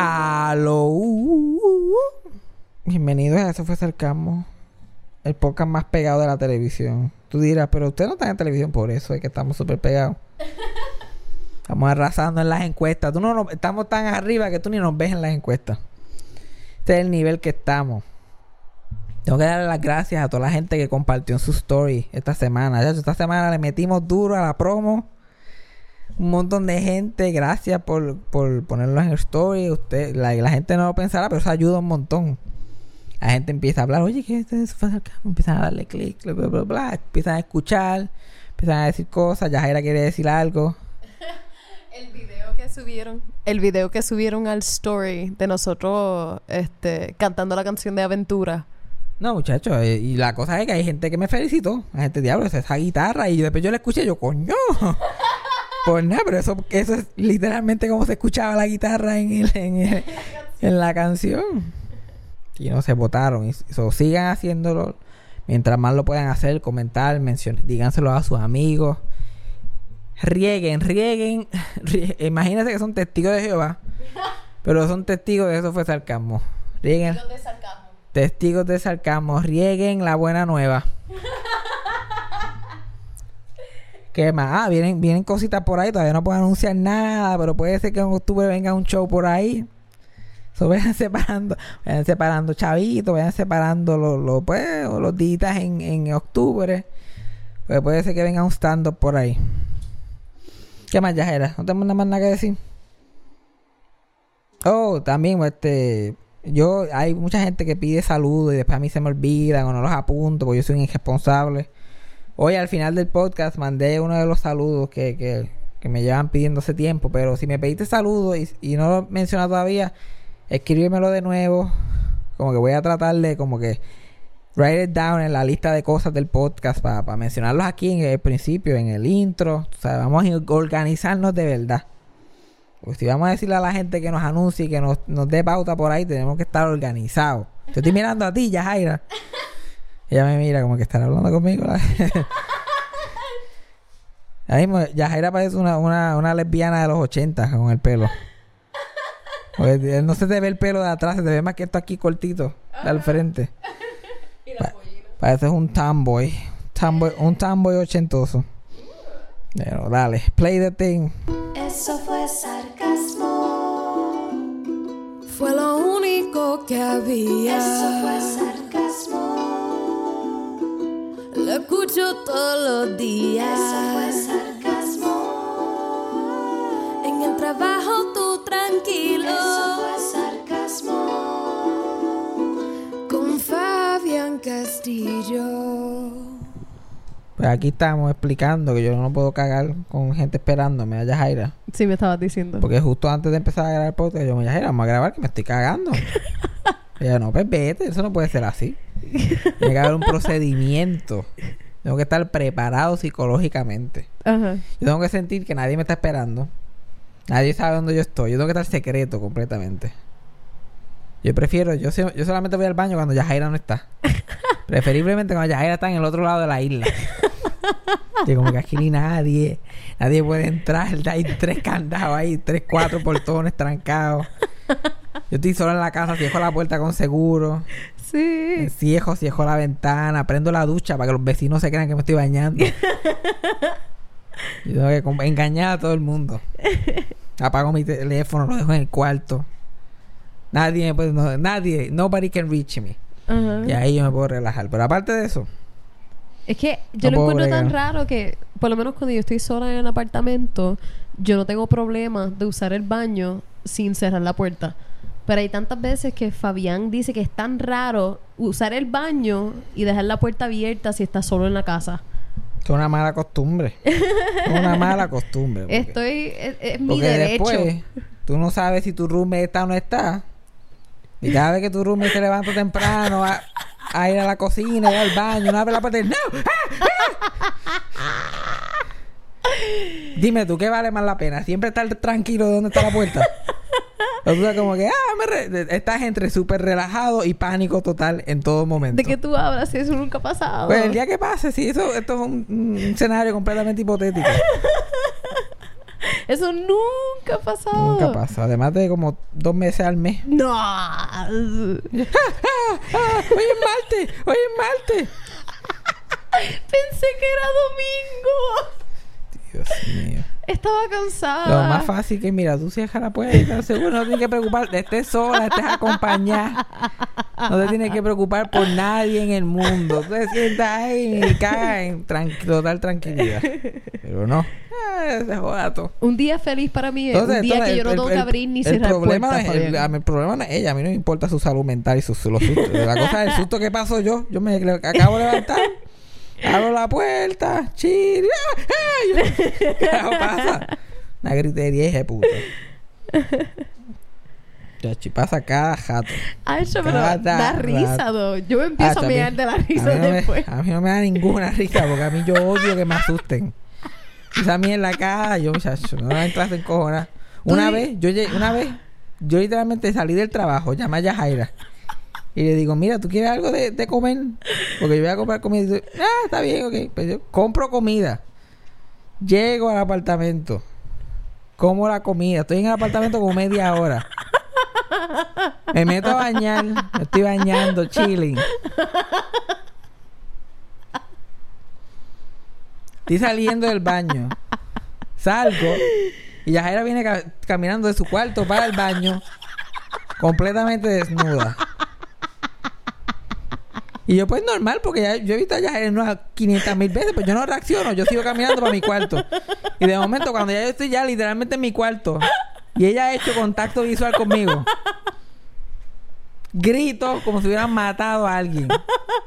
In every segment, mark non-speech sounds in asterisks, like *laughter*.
Aló. Bienvenidos a Eso fue Sarcasmo. El podcast más pegado de la televisión. Tú dirás, pero usted no está en televisión por eso, es que estamos súper pegados. Estamos arrasando en las encuestas. Tú no estamos tan arriba que tú ni nos ves en las encuestas. Este es el nivel que estamos. Tengo que darle las gracias a toda la gente que compartió en su story esta semana. Ya, esta semana le metimos duro a la promo. Un montón de gente, gracias por, por ponerlo en el story. Usted, la, la gente no lo pensará, pero eso ayuda un montón. La gente empieza a hablar, oye, ¿qué es eso? Fue Sarcasmo?" Empiezan a darle clic, bla, bla, bla. Empiezan a escuchar, empiezan a decir cosas. Yajaira quiere decir algo. *laughs* El video que subieron, el video que subieron al story de nosotros este cantando la canción de Aventura. No, muchachos, eh, y la cosa es que hay gente que me felicitó. La gente, diablo, esa esa guitarra. Y después yo la escuché, yo, coño. Pues nada, pero eso, eso es literalmente como se escuchaba la guitarra en, el- en, el- en la canción. Y no se votaron. Y so, sigan haciéndolo. Mientras más lo puedan hacer, comentar, mencionar, díganselo a sus amigos. Rieguen, rieguen. *laughs* rie- Imagínense que son testigos de Jehová. Pero son testigos de eso fue sarcasmo. Rieguen. Testigos de sarcasmo, rieguen la buena nueva. *laughs* ¿Qué más? Ah, vienen, vienen cositas por ahí, todavía no puedo anunciar nada, pero puede ser que en octubre venga un show por ahí. So, *laughs* vayan separando, vayan separando chavitos, vayan separando los, los, pues, los días en, en octubre. Pues puede ser que venga un stand-up por ahí. ¿Qué más, Yajera? ¿No tenemos nada más nada que decir? Oh, también, este. Yo, hay mucha gente que pide saludos y después a mí se me olvidan o no los apunto porque yo soy un irresponsable. Hoy al final del podcast mandé uno de los saludos que, que, me llevan pidiendo hace tiempo, pero si me pediste saludos y, no lo he mencionado todavía, escríbemelo de nuevo. Como que voy a tratar de como que write it down en la lista de cosas del podcast para mencionarlos aquí en el principio, en el intro. O sea, vamos a organizarnos de verdad. Pues si vamos a decirle a la gente que nos anuncie y que nos, nos dé pauta por ahí, tenemos que estar organizados. Te estoy mirando a ti, Yajaira. Ella me mira como que estará hablando conmigo. la- *laughs* Ahí mismo, Yajaira parece una, una, una lesbiana de los 80 con el pelo. Porque no se te ve el pelo de atrás, se te ve más que esto aquí cortito, al frente. *laughs* Pa- pareces un tomboy. tomboy. Un tomboy ochentoso. Pero dale, play the thing. Eso fue sarcasmo. Fue lo único que había. Eso fue sarcasmo. Lo escucho todos los días. Eso fue sarcasmo. En el trabajo tú tranquilo. Eso fue sarcasmo. Con Fabián Castillo. Pues aquí estamos explicando que yo no puedo cagar con gente esperándome a Yajaira. Sí, me estabas diciendo. Porque justo antes de empezar a grabar el podcast, yo me Yajaira, vamos a grabar que me estoy cagando. *laughs* Ella, no, pues vete, eso no puede ser así. Tiene que haber un procedimiento. Tengo que estar preparado psicológicamente. Ajá. Yo tengo que sentir que nadie me está esperando. Nadie sabe dónde yo estoy. Yo tengo que estar secreto completamente. Yo prefiero, yo, yo solamente voy al baño cuando Yajaira no está. Preferiblemente cuando Yajaira está en el otro lado de la isla. Que como que aquí ni nadie, nadie puede entrar. Hay tres candados ahí, tres, cuatro portones trancados. Yo estoy solo en la casa, cierro la puerta con seguro. Sí. Cierro, cierro la ventana, prendo la ducha para que los vecinos se crean que me estoy bañando. *laughs* Yo tengo que engañar a todo el mundo. Apago mi teléfono, lo dejo en el cuarto. Nadie me puede, no- nadie, nobody can reach me. Y ahí yo me puedo relajar. Pero aparte de eso, Es que yo No lo encuentro tan raro que, por lo menos cuando yo estoy sola en el apartamento, yo no tengo problema de usar el baño sin cerrar la puerta. Pero hay tantas veces que Fabián dice que es tan raro usar el baño y dejar la puerta abierta si está solo en la casa. es una mala costumbre. Es una mala costumbre. porque- Estoy... Es, es mi Porque derecho. después, tú no sabes si tu roommate está o no está. Y cada vez que tu roommate se levanta temprano a, a ir a la cocina, ir al baño, no abre la puerta y ¡No! ¡Ah! ¡Ah! Dime tú, ¿qué vale más la pena? ¿Siempre estar tranquilo de dónde está la puerta? O estás como que, ah, me re- estás entre súper relajado y pánico total en todo momento. ¿De qué tú hablas? Eso nunca ha pasado. Pues el día que pase, sí, eso, esto es un, un escenario completamente hipotético. *laughs* Eso nunca ha pasado. Nunca pasa. Además de como dos meses al mes. No. *laughs* ¡Hoy es martes! ¡Hoy es martes! *laughs* Pensé que era domingo. Dios mío. Estaba cansada. Lo más fácil que, mira, tú cierras la puerta, seguro no tienes que preocuparte. Estés sola, estés acompañada. No te tienes que preocupar por nadie en el mundo. Tú te sientas ahí y cagas en total tranquilidad. Pero no. Ah, se joda todo. Un día feliz para mí es un día que yo no tengo que abrir ni el cerrar problema puertas, es, el, el problema no es ella. A mí no me importa su salud mental y sus los sustos. La cosa es el susto que paso yo. Yo me acabo de levantar. Abro la puerta. Chiri. ¡ah! ¿Qué pasa? Una gritería de puta. Chachi, pasa cada jato. Ay, eso pero da risa, do. Yo me empiezo Ah, a mirar de la risa mí, no me, después. a mí no me da ninguna risa porque a mí yo odio que me asusten. Quizá a mí en la cara, yo, muchacho, no me entras en cojones. Una vez, yo llegué- una vez, yo literalmente salí del trabajo, llamé a Yajaira. Y le digo, mira, ¿tú quieres algo de, de comer? Porque yo voy a comprar comida. Y dice, ah, está bien, ok. Pues yo compro comida. Llego al apartamento. Como la comida. Estoy en el apartamento como media hora. Me meto a bañar. Me estoy bañando, chilling. Estoy saliendo del baño. Salgo. Y Yajaira viene ca- caminando de su cuarto para el baño. Completamente desnuda. Y yo, pues normal, porque ya, yo he visto a Yajaira unas 500 mil veces, pues yo no reacciono, yo sigo caminando para mi cuarto. Y de momento, cuando ya yo estoy ya literalmente en mi cuarto, y ella ha hecho contacto visual conmigo, grito como si hubieran matado a alguien.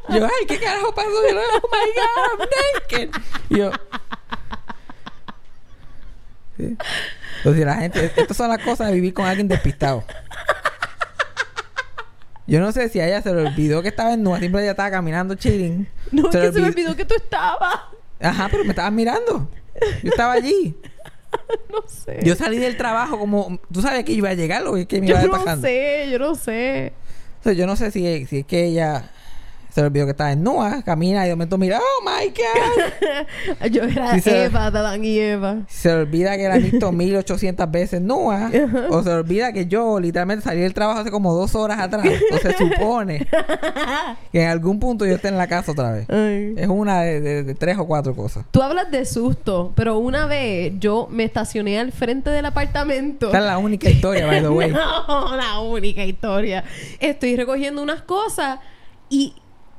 Yo, ay, ¿qué carajo pasó? Yo, oh my God, I'm naked. Y yo. Sí. Entonces, la gente, estas son las cosas de vivir con alguien despistado. Yo no sé si a ella se le olvidó que estaba en Siempre ella estaba caminando chilling. *laughs* No, Se que le se me olvidó- que tú estabas. Ajá, pero me estabas mirando. Yo estaba allí. *laughs* No sé. Yo salí del trabajo como... Tú sabes que iba a llegar o que me Yo iba no despajando. sé, yo no sé. O sea, yo no sé si, si es que ella se le olvidó que estaba en Nua, camina y de momento mira, oh my God. *laughs* Yo era se- Eva, Adán y Eva. Se le olvida que la he visto *laughs* 1800 veces Nua. o se le olvida que yo literalmente salí del trabajo hace como dos horas atrás. O se supone *laughs* que en algún punto yo esté en la casa otra vez. Ay. Es una de, de- de tres o cuatro cosas. Tú hablas de susto, pero una vez yo me estacioné al frente del apartamento. Esta es la única historia, by the way. No, la única historia. Estoy recogiendo unas cosas y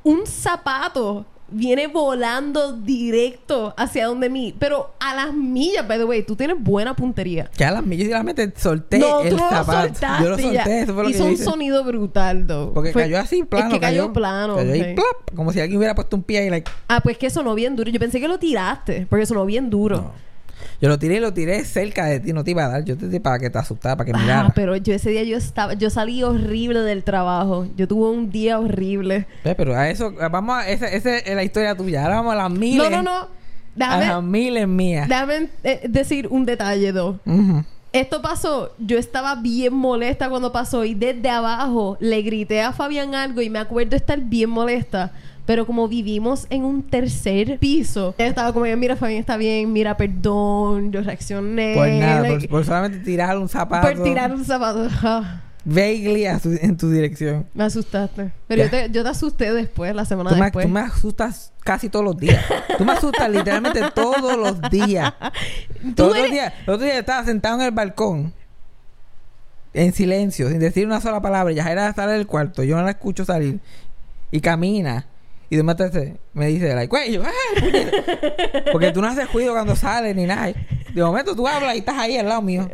un zapato viene volando directo hacia donde mí, pero a las millas, by the way, tú tienes buena puntería. Que a las millas solamente solté no, el tú no lo zapato. soltaste yo lo solté, ya. eso fue lo Hizo que yo un hice. sonido brutal, though. Porque Fue- cayó así, plano. Es que cayó, plano. Cayó ahí, sí. plop, como si alguien hubiera puesto un pie ahí, like... Ah, pues que sonó bien duro. Yo pensé que lo tiraste, porque sonó bien duro. No. Yo lo tiré y lo tiré cerca de ti, no te iba a dar. Yo te tiré para que te asustara, para que Ah, mirara. pero yo ese día yo estaba, yo salí horrible del trabajo. Yo tuve un día horrible. Ve, Pero a eso, vamos a... Esa, esa es la historia tuya. Ahora vamos a las miles. No, no, no. A las Déjame, miles mías. déjame eh, decir un detalle, dos. Esto pasó, yo estaba bien molesta cuando pasó y desde abajo le grité a Fabián algo y me acuerdo estar bien molesta. Pero como vivimos en un tercer piso, ella estaba como, mira Fabián está bien, mira perdón, yo reaccioné. Por nada, like, por, por solamente tirar un zapato. por tirar un zapato. Vaguely en tu dirección. me asustaste. Pero yo te, yo te asusté después, la semana Tú me, después. tú me asustas casi todos los días. Tú me asustas literalmente todos los días. *laughs* Todos los días. El otro día estaba sentado en el balcón. En silencio, sin decir una sola palabra. Ya era sale del cuarto. Yo no la escucho salir. Y camina. Y de momento se- me dice, like, güey, yo, "Ay, puñeta". Porque tú no haces ruido cuando sales ni nada. De momento tú hablas y estás ahí al lado mío.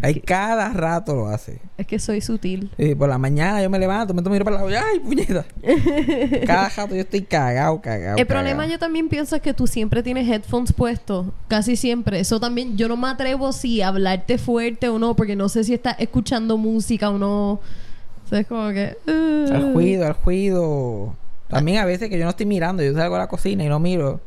Ahí cada rato lo hace. Es que soy sutil. Y por la mañana yo me levanto, me miro para el lado ¡ay, puñeta! *laughs* Cada rato yo estoy cagado, cagado. El problema yo también pienso es que tú siempre tienes headphones puestos, casi siempre. Eso también, yo no me atrevo si hablarte fuerte o no, porque no sé si estás escuchando música o no. O sea, es como que... uh. Al juido, al juido. También a veces que yo no estoy mirando, yo salgo a la cocina y no miro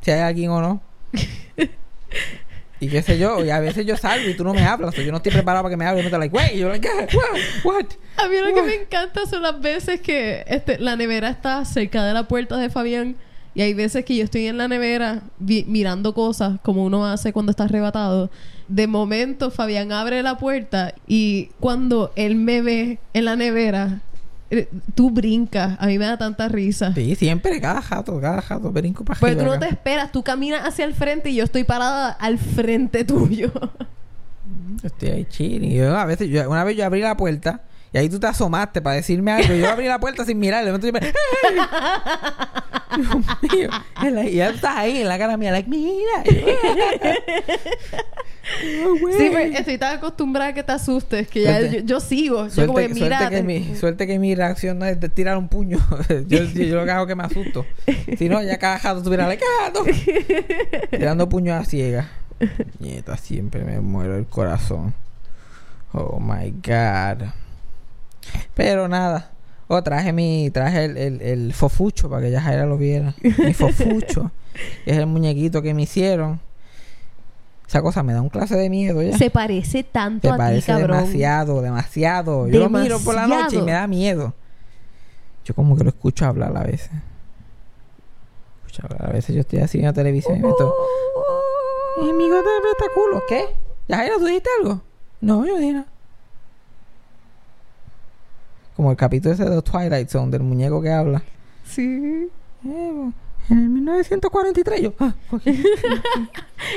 si hay alguien o no. *laughs* y qué sé yo, y a veces yo salgo y tú no me hablas, o yo no estoy preparado para que me hables, y me estás like, güey, y yo like, "Ah, what, what? A mí lo que What?" me encanta son las veces que este, la nevera está cerca de la puerta de Fabián Y hay veces que yo estoy en la nevera vi- mirando cosas como uno hace cuando está arrebatado. De momento Fabián abre la puerta y cuando él me ve en la nevera, tú brincas. A mí me da tanta risa. Sí, siempre, cada jato, cada jato, brinco para Porque tú no te esperas, tú caminas hacia el frente y yo estoy parada al frente *laughs* tuyo. Yo Estoy ahí chilling. Yo, a veces, yo- una vez yo abrí la puerta y ahí tú te asomaste para decirme algo. Yo abrí la puerta sin mirar. De yo me... Dios mío. Y ya estás ahí en la cara mía, like, mira. *laughs* Güey. Sí, pues, estoy tan acostumbrada a que te asustes que ya Suerte. yo, yo sigo. Yo como que Suerte, mira. suerte que mi, suerte que mi reacción no es de tirar un puño. *laughs* yo, yo, yo lo que hago es que me asusto. Si no, ya cada jato tuviera like, gato. Tirando puños a ciegas. Nieta, siempre me muero el corazón. Oh my god. Pero nada. Oh, traje mi. Traje el, el, el fofucho para que ya Jaira lo viera. Mi fofucho. es el muñequito que me hicieron. Esa cosa me da un clase de miedo ya. Se parece tanto Te a ti, parece cabrón. demasiado, demasiado. Yo lo miro por la noche y me da miedo. Yo como que lo escucho hablar a veces. Escucho hablar. A veces yo estoy así en la televisión y me estoy... Uh. "Eh, mi gota de espectáculo. ¿Qué? ¿Yajaira, tú dijiste algo? No, yo dije nada. Como el capítulo ese de Twilight Zone, del muñeco que habla. Sí. Eh, en el 1943 yo... ah. *laughs*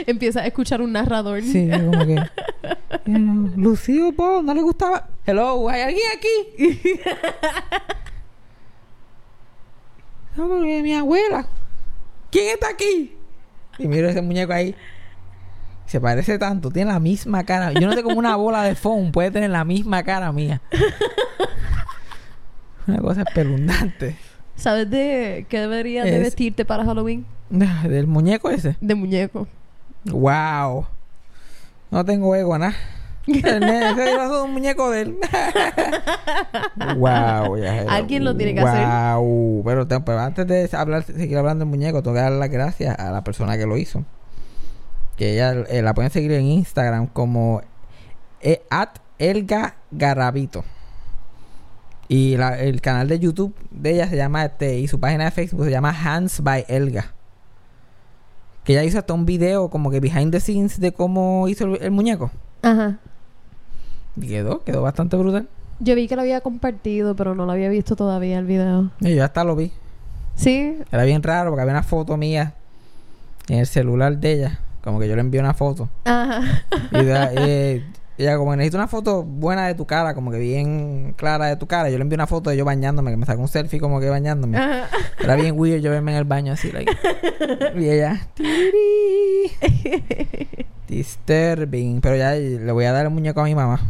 Empieza a escuchar un narrador. Sí, como que. *laughs* eh, Lucío Bo, no le gustaba. Hello, ¿hay alguien aquí? *laughs* no, porque mi abuela. ¿Quién está aquí? Y miro ese muñeco ahí. Se parece tanto, tiene la misma cara. Yo no sé cómo una bola de foam puede tener la misma cara mía. Una cosa espeluznante. ¿Sabes de qué deberías de Es- vestirte para Halloween? *laughs* Del muñeco ese. De muñeco. Wow. No tengo ego, nada. El nene se disfrazó de un muñeco de él. *laughs* wow, ya. Alguien lo tiene que hacer. Wow. Pero, pero antes de hablar, seguir hablando del muñeco, tengo que dar las gracias a la persona que lo hizo. Que ella eh, la pueden seguir en Instagram como eh, at Elga Garabito. Y la- el canal de YouTube de ella se llama este y su página de Facebook se llama Hands by Elga. Que ella hizo hasta un video como que behind the scenes de cómo hizo el, el muñeco. Ajá. Y quedó, quedó bastante brutal. Yo vi que lo había compartido, pero no lo había visto todavía el video. Y yo hasta lo vi. Sí. Era bien raro porque había una foto mía en el celular de ella. Como que yo le envié una foto. Ajá. Y de- *laughs* eh, ella como necesito una foto buena de tu cara, como que bien clara de tu cara. Yo le envié una foto de yo bañándome, que me sacó un selfie como que bañándome. Ajá. Era bien weird yo verme en el baño así, like. Y ella. *laughs* Disturbing. Pero ya le voy a dar el muñeco a mi mamá.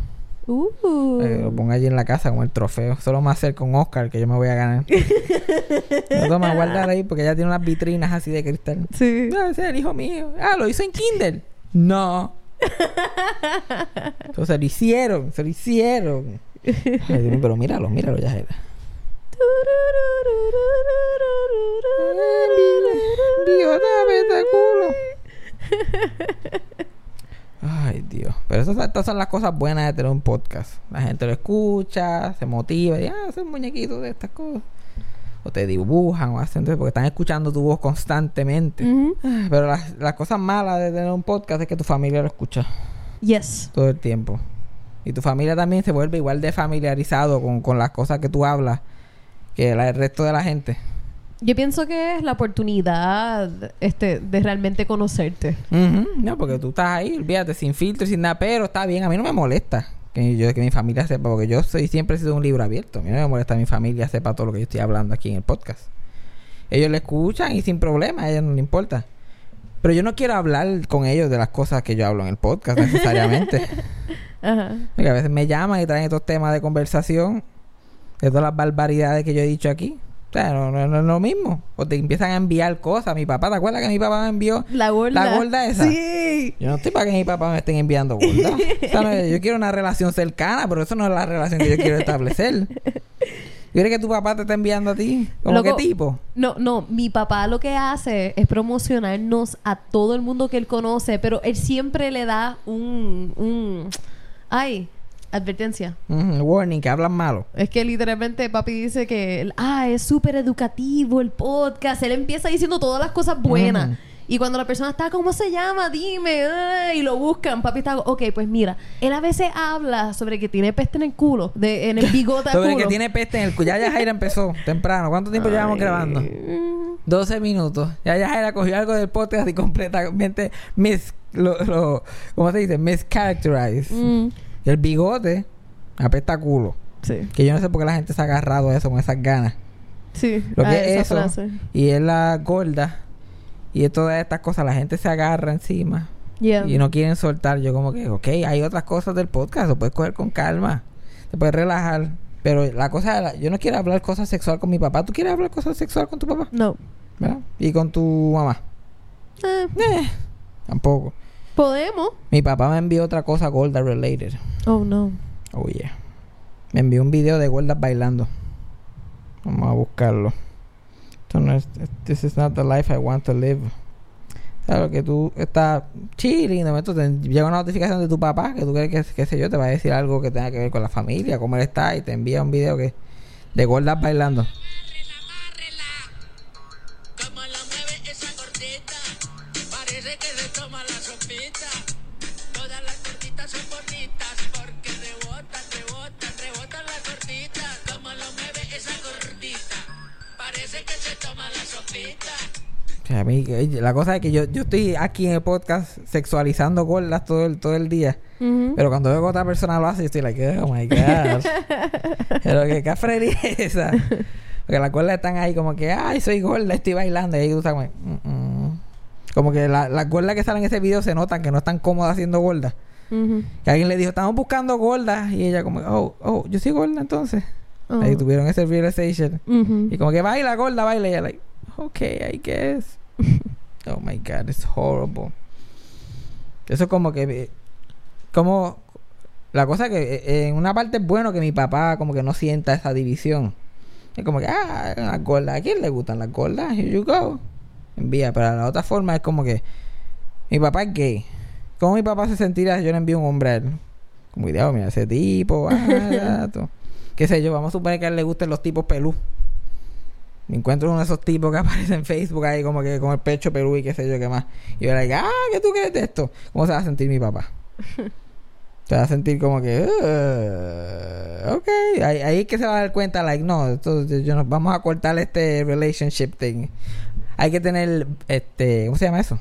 Uh. Que lo ponga allí en la casa como el trofeo. Solo más hacer con Oscar que yo me voy a ganar. *laughs* no toma guardar ahí porque ella tiene unas vitrinas así de cristal. Sí. No, ese es el hijo mío. Ah, lo hizo en Kindle. No. *laughs* Entonces lo hicieron, se lo hicieron. Dios pero míralo, míralo ya era. Bigote de espectáculo. Ay, Dios. Pero esas, estas son las cosas buenas de tener un podcast. La gente lo escucha, se motiva y ah, hacen muñequitos de estas cosas. O te dibujan o hacen porque están escuchando tu voz constantemente. Ah, Pero las, las cosas malas de tener un podcast es que tu familia lo escucha Yes. todo el tiempo. Y tu familia también se vuelve igual de familiarizado con, con las cosas que tú hablas que la- el resto de la gente. Yo pienso que es la oportunidad este, de realmente conocerte. No, porque tú estás ahí, olvídate, sin filtro sin nada, pero está bien, a mí no me molesta que yo que mi familia sepa, porque yo soy siempre he sido un libro abierto. A mí no me molesta mi familia sepa todo lo que yo estoy hablando aquí en el podcast. Ellos le escuchan y sin problema, a ellos no les importa. Pero yo no quiero hablar con ellos de las cosas que yo hablo en el podcast necesariamente. *laughs* Ajá. Porque a veces me llaman y traen estos temas de conversación de todas las barbaridades que yo he dicho aquí. Sea, no, no- no es lo mismo. O te empiezan a enviar cosas. Mi papá, ¿te acuerdas que mi papá me envió La gorda. la gorda esa? Sí. Yo no estoy para que mi papá me estén enviando gorda. *laughs* O sea, no, yo quiero una relación cercana, pero eso no es la relación que yo quiero establecer. ¿Yo crees que tu papá te está enviando a ti? ¿Cómo Loco, qué tipo? No, no, mi papá lo que hace es promocionarnos a todo el mundo que él conoce, pero él siempre le da un, un ay, Advertencia. Warning, que hablan malo. Es que literalmente papi dice que, ah, es súper educativo el podcast. Él empieza diciendo todas las cosas buenas. Y cuando la persona está, ¿cómo se llama? Dime. ay, y lo buscan. Papi está, ok, pues mira. Él a veces habla sobre que tiene peste en el culo. De, en el bigote *laughs* Sobre culo. que tiene peste en el culo. Ya ya Jaira empezó temprano. ¿Cuánto tiempo llevamos grabando? mm, 12 minutos. Ya ya Jaira cogió algo del podcast y *laughs* completamente mis, lo, lo- ¿cómo se dice? Mischaracterized. mm, Y el bigote apesta culo. sí. Que yo no sé por qué la gente se ha agarrado a eso con esas ganas. Sí. Lo que es eso. frase. Y es la gorda. Y es todas estas cosas. La gente se agarra encima. Yeah. Y no quieren soltar. Yo como que, ok, hay otras cosas del podcast. Lo puedes coger con calma. Te puedes relajar. Pero la cosa, la- yo no quiero hablar cosas sexual con mi papá. ¿Tú quieres hablar cosas sexual con tu papá? No. ¿Verdad? Y con tu mamá. Eh, Eh, tampoco. Podemos. Mi papá me envió otra cosa gorda related. Oh, no. Oh, yeah. Me envió un video de gordas bailando. Vamos a buscarlo. Esto no es... This is not the life I want to live. Claro que tú estás chilling, de momento te llega una notificación de tu papá que tú crees que, qué sé yo, te va a decir algo que tenga que ver con la familia, cómo él está, y te envía un video que de gordas bailando. O sea, a mí, la cosa es que yo, yo estoy aquí en el podcast sexualizando gordas todo el, todo el día. Pero cuando veo que otra persona lo hace, yo estoy like, oh my *laughs* God. Pero que cafrería es esa. Porque las gordas están ahí como que, ay, soy gorda, estoy bailando. Y ahí tú estás como, "Mm, mm". como que la- las gordas que salen en ese video se notan que no están cómodas siendo gordas. Ujú. Que alguien le dijo, estamos buscando gordas. Y ella como, oh, oh, yo soy gorda entonces. Oh. Ahí tuvieron ese realization. Y como que baila, gorda, baila. Y ella like, okay, I guess. *laughs* oh my God, it's horrible. Eso es como que... eh, Como... La cosa que eh, en una parte es bueno que mi papá como que no sienta esa división. Es como que, ah, las gordas. ¿A quién le gustan las gordas? Here you go. Envía. Pero la otra forma es como que... Mi papá es gay. ¿Cómo mi papá se sentiría si yo le envío un hombre a él? Como mira, ese tipo, ah, *laughs* gato. Qué sé yo, vamos a suponer que a él le gusten los tipos pelú. Me encuentro uno de esos tipos que *laughs* aparecen en Facebook ahí como que con el pecho pelú y qué sé yo qué más. Y yo le digo, ah, ¿qué tú crees de esto? ¿Cómo se va a sentir mi papá? *laughs* se va a sentir como que, "Uh, ok, ahí, ahí es que se va a dar cuenta, like, no, esto, yo no- vamos a cortar este relationship thing. Hay que tener, este, ¿cómo se llama eso?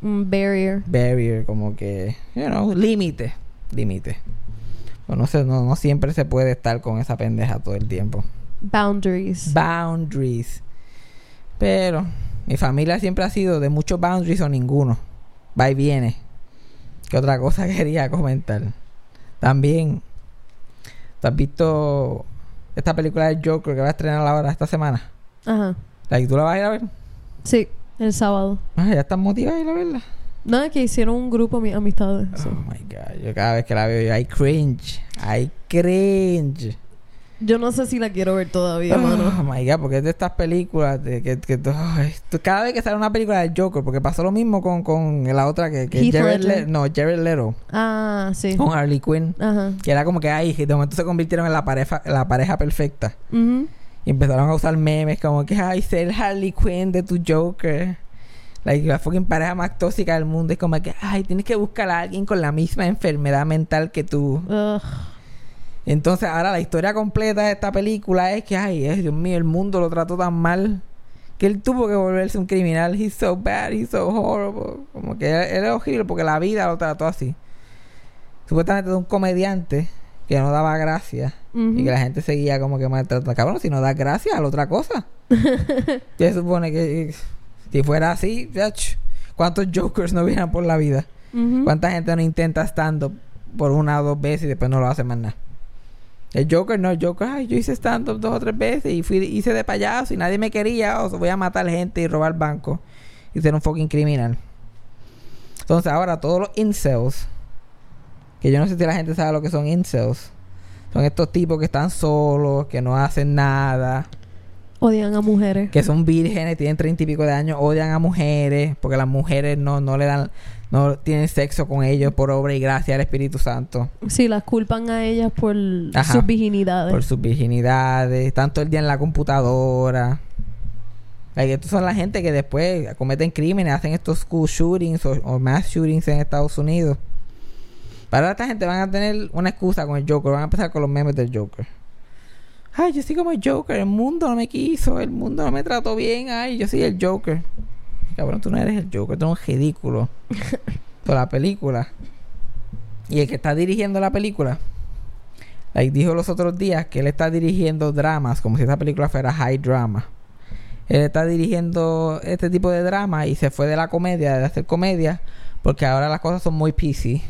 Barrier. barrier, como que, you know, límite, límite. Pues no sé, no, no siempre se puede estar con esa pendeja todo el tiempo. Boundaries. Boundaries. Pero mi familia siempre ha sido de muchos boundaries o ninguno. Va y viene. ¿Qué otra cosa *laughs* quería comentar? También, ¿tú has visto esta película de Joker que va a estrenar ahora esta semana? Ajá. Like, ¿Tú la vas a ir a ver? Sí, el sábado. Ah, ya estás motivada a ir a verla. Nada, que hicieron un grupo mis amistades. Oh my god, yo cada vez que la veo, yo, I cringe. I cringe. Yo no sé si la quiero ver todavía, mano. Oh my god, porque es de estas películas de que, que cada vez que sale una película de Joker, porque pasó lo mismo con, con la otra que, que Jared. Le- no, Jared Leto Ah, sí. con Harley Quinn, Ajá. que era como que ay, de momento se convirtieron en la pareja la pareja perfecta Ujú. y empezaron a usar memes como que ay, ser Harley Quinn de tu Joker. Like, la fucking pareja más tóxica del mundo es como que ay, tienes que buscar a alguien con la misma enfermedad mental que tú. Ugh. Entonces, ahora la historia completa de esta película es que, ay, eh, Dios mío, el mundo lo trató tan mal que él tuvo que volverse un criminal. He's so bad, he's so horrible. Como que él, es horrible porque la vida lo trató así. Supuestamente de un comediante que no daba gracia y que la gente seguía como que maltratando. Cabrón, si no das gracias a la otra cosa. *laughs* Se supone que si fuera así, ¿cuántos jokers no hubieran por la vida? ¿Cuánta gente no intenta stand-up por una o dos veces y después no lo hace más nada? El Joker no, el Joker, ay, yo hice stand-up dos o tres veces y fui, hice de payaso y nadie me quería, o sea, voy a matar gente y robar banco y ser un fucking criminal. Entonces ahora todos los incels, que yo no sé si la gente sabe lo que son incels, son estos tipos que están solos, que no hacen nada, Odian a mujeres. que son vírgenes, tienen treinta y pico de años, odian a mujeres, porque las mujeres no, no le dan, no tienen sexo con ellos por obra y gracia del Espíritu Santo. Sí, las culpan a ellas por Ajá. sus virginidades. Por sus virginidades, todo el día en la computadora. Like, estos son la gente que después cometen crímenes, hacen estos school shootings o, o mass shootings en Estados Unidos. Para esta gente van a tener una excusa con el Joker, van a empezar con los memes del Joker. Ay, yo soy como el Joker, el mundo no me quiso, el mundo no me trató bien, ay, yo soy el Joker. Cabrón, tú no eres el Joker, tú eres un ridículo. Por la película. Y el que está dirigiendo la película, like, dijo los otros días que él está dirigiendo dramas, como si esa película fuera high drama. Él está dirigiendo este tipo de drama y se fue de la comedia, de hacer comedia, porque ahora las cosas son muy PC.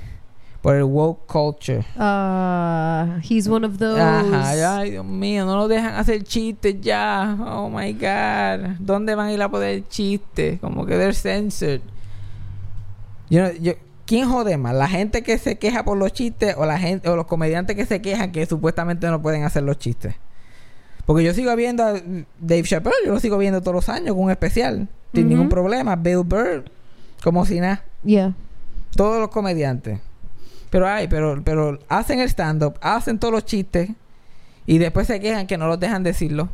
Por el woke culture. Ah, he's one of those. Ajá, ay Dios mío, no lo dejan hacer chistes ya. Oh my god. ¿Dónde van a ir a poder chistes? Como que they're censored. Yo, yo, ¿Quién jode más? ¿La gente que se queja por los chistes o la gente o los comediantes que se quejan que supuestamente no pueden hacer los chistes? Porque yo sigo viendo a Dave Chappelle, yo lo sigo viendo todos los años con un especial, sin Ujú. ningún problema. Bill Burr, como si nada Yeah. todos los comediantes. Pero ay, pero, pero hacen el stand-up, hacen todos los chistes y después se quejan que no los dejan decirlo.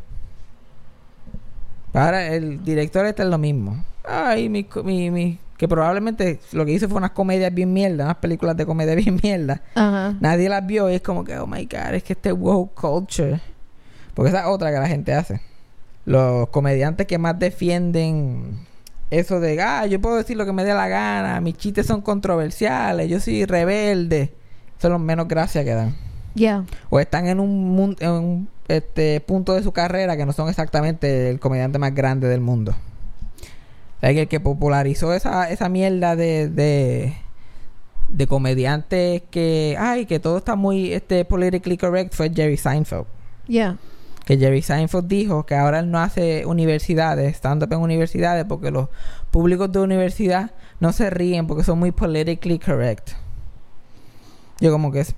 Ahora el director está en lo mismo. Ay, mi, mi, mi- que probablemente lo que hizo fue unas comedias bien mierda, unas películas de comedia *laughs* bien mierda. Ajá. Nadie las vio y es como que, oh my god, es que este woke culture. Porque esa es otra que la gente hace. Los comediantes que más defienden eso de, ah, yo puedo decir lo que me dé la gana, mis chistes son controversiales, yo soy rebelde. Son los menos gracias que dan. Yeah. O están en un, en un, este, punto de su carrera que no son exactamente el comediante más grande del mundo. Like, el que popularizó esa, esa mierda de, de, de comediantes que, ay, que todo está muy este, politically correct fue Jerry Seinfeld. Yeah. Que Jerry Seinfeld dijo que ahora él no hace universidades, stand-up en universidades, porque los públicos de universidad no se ríen porque son muy politically correct. Yo como que es,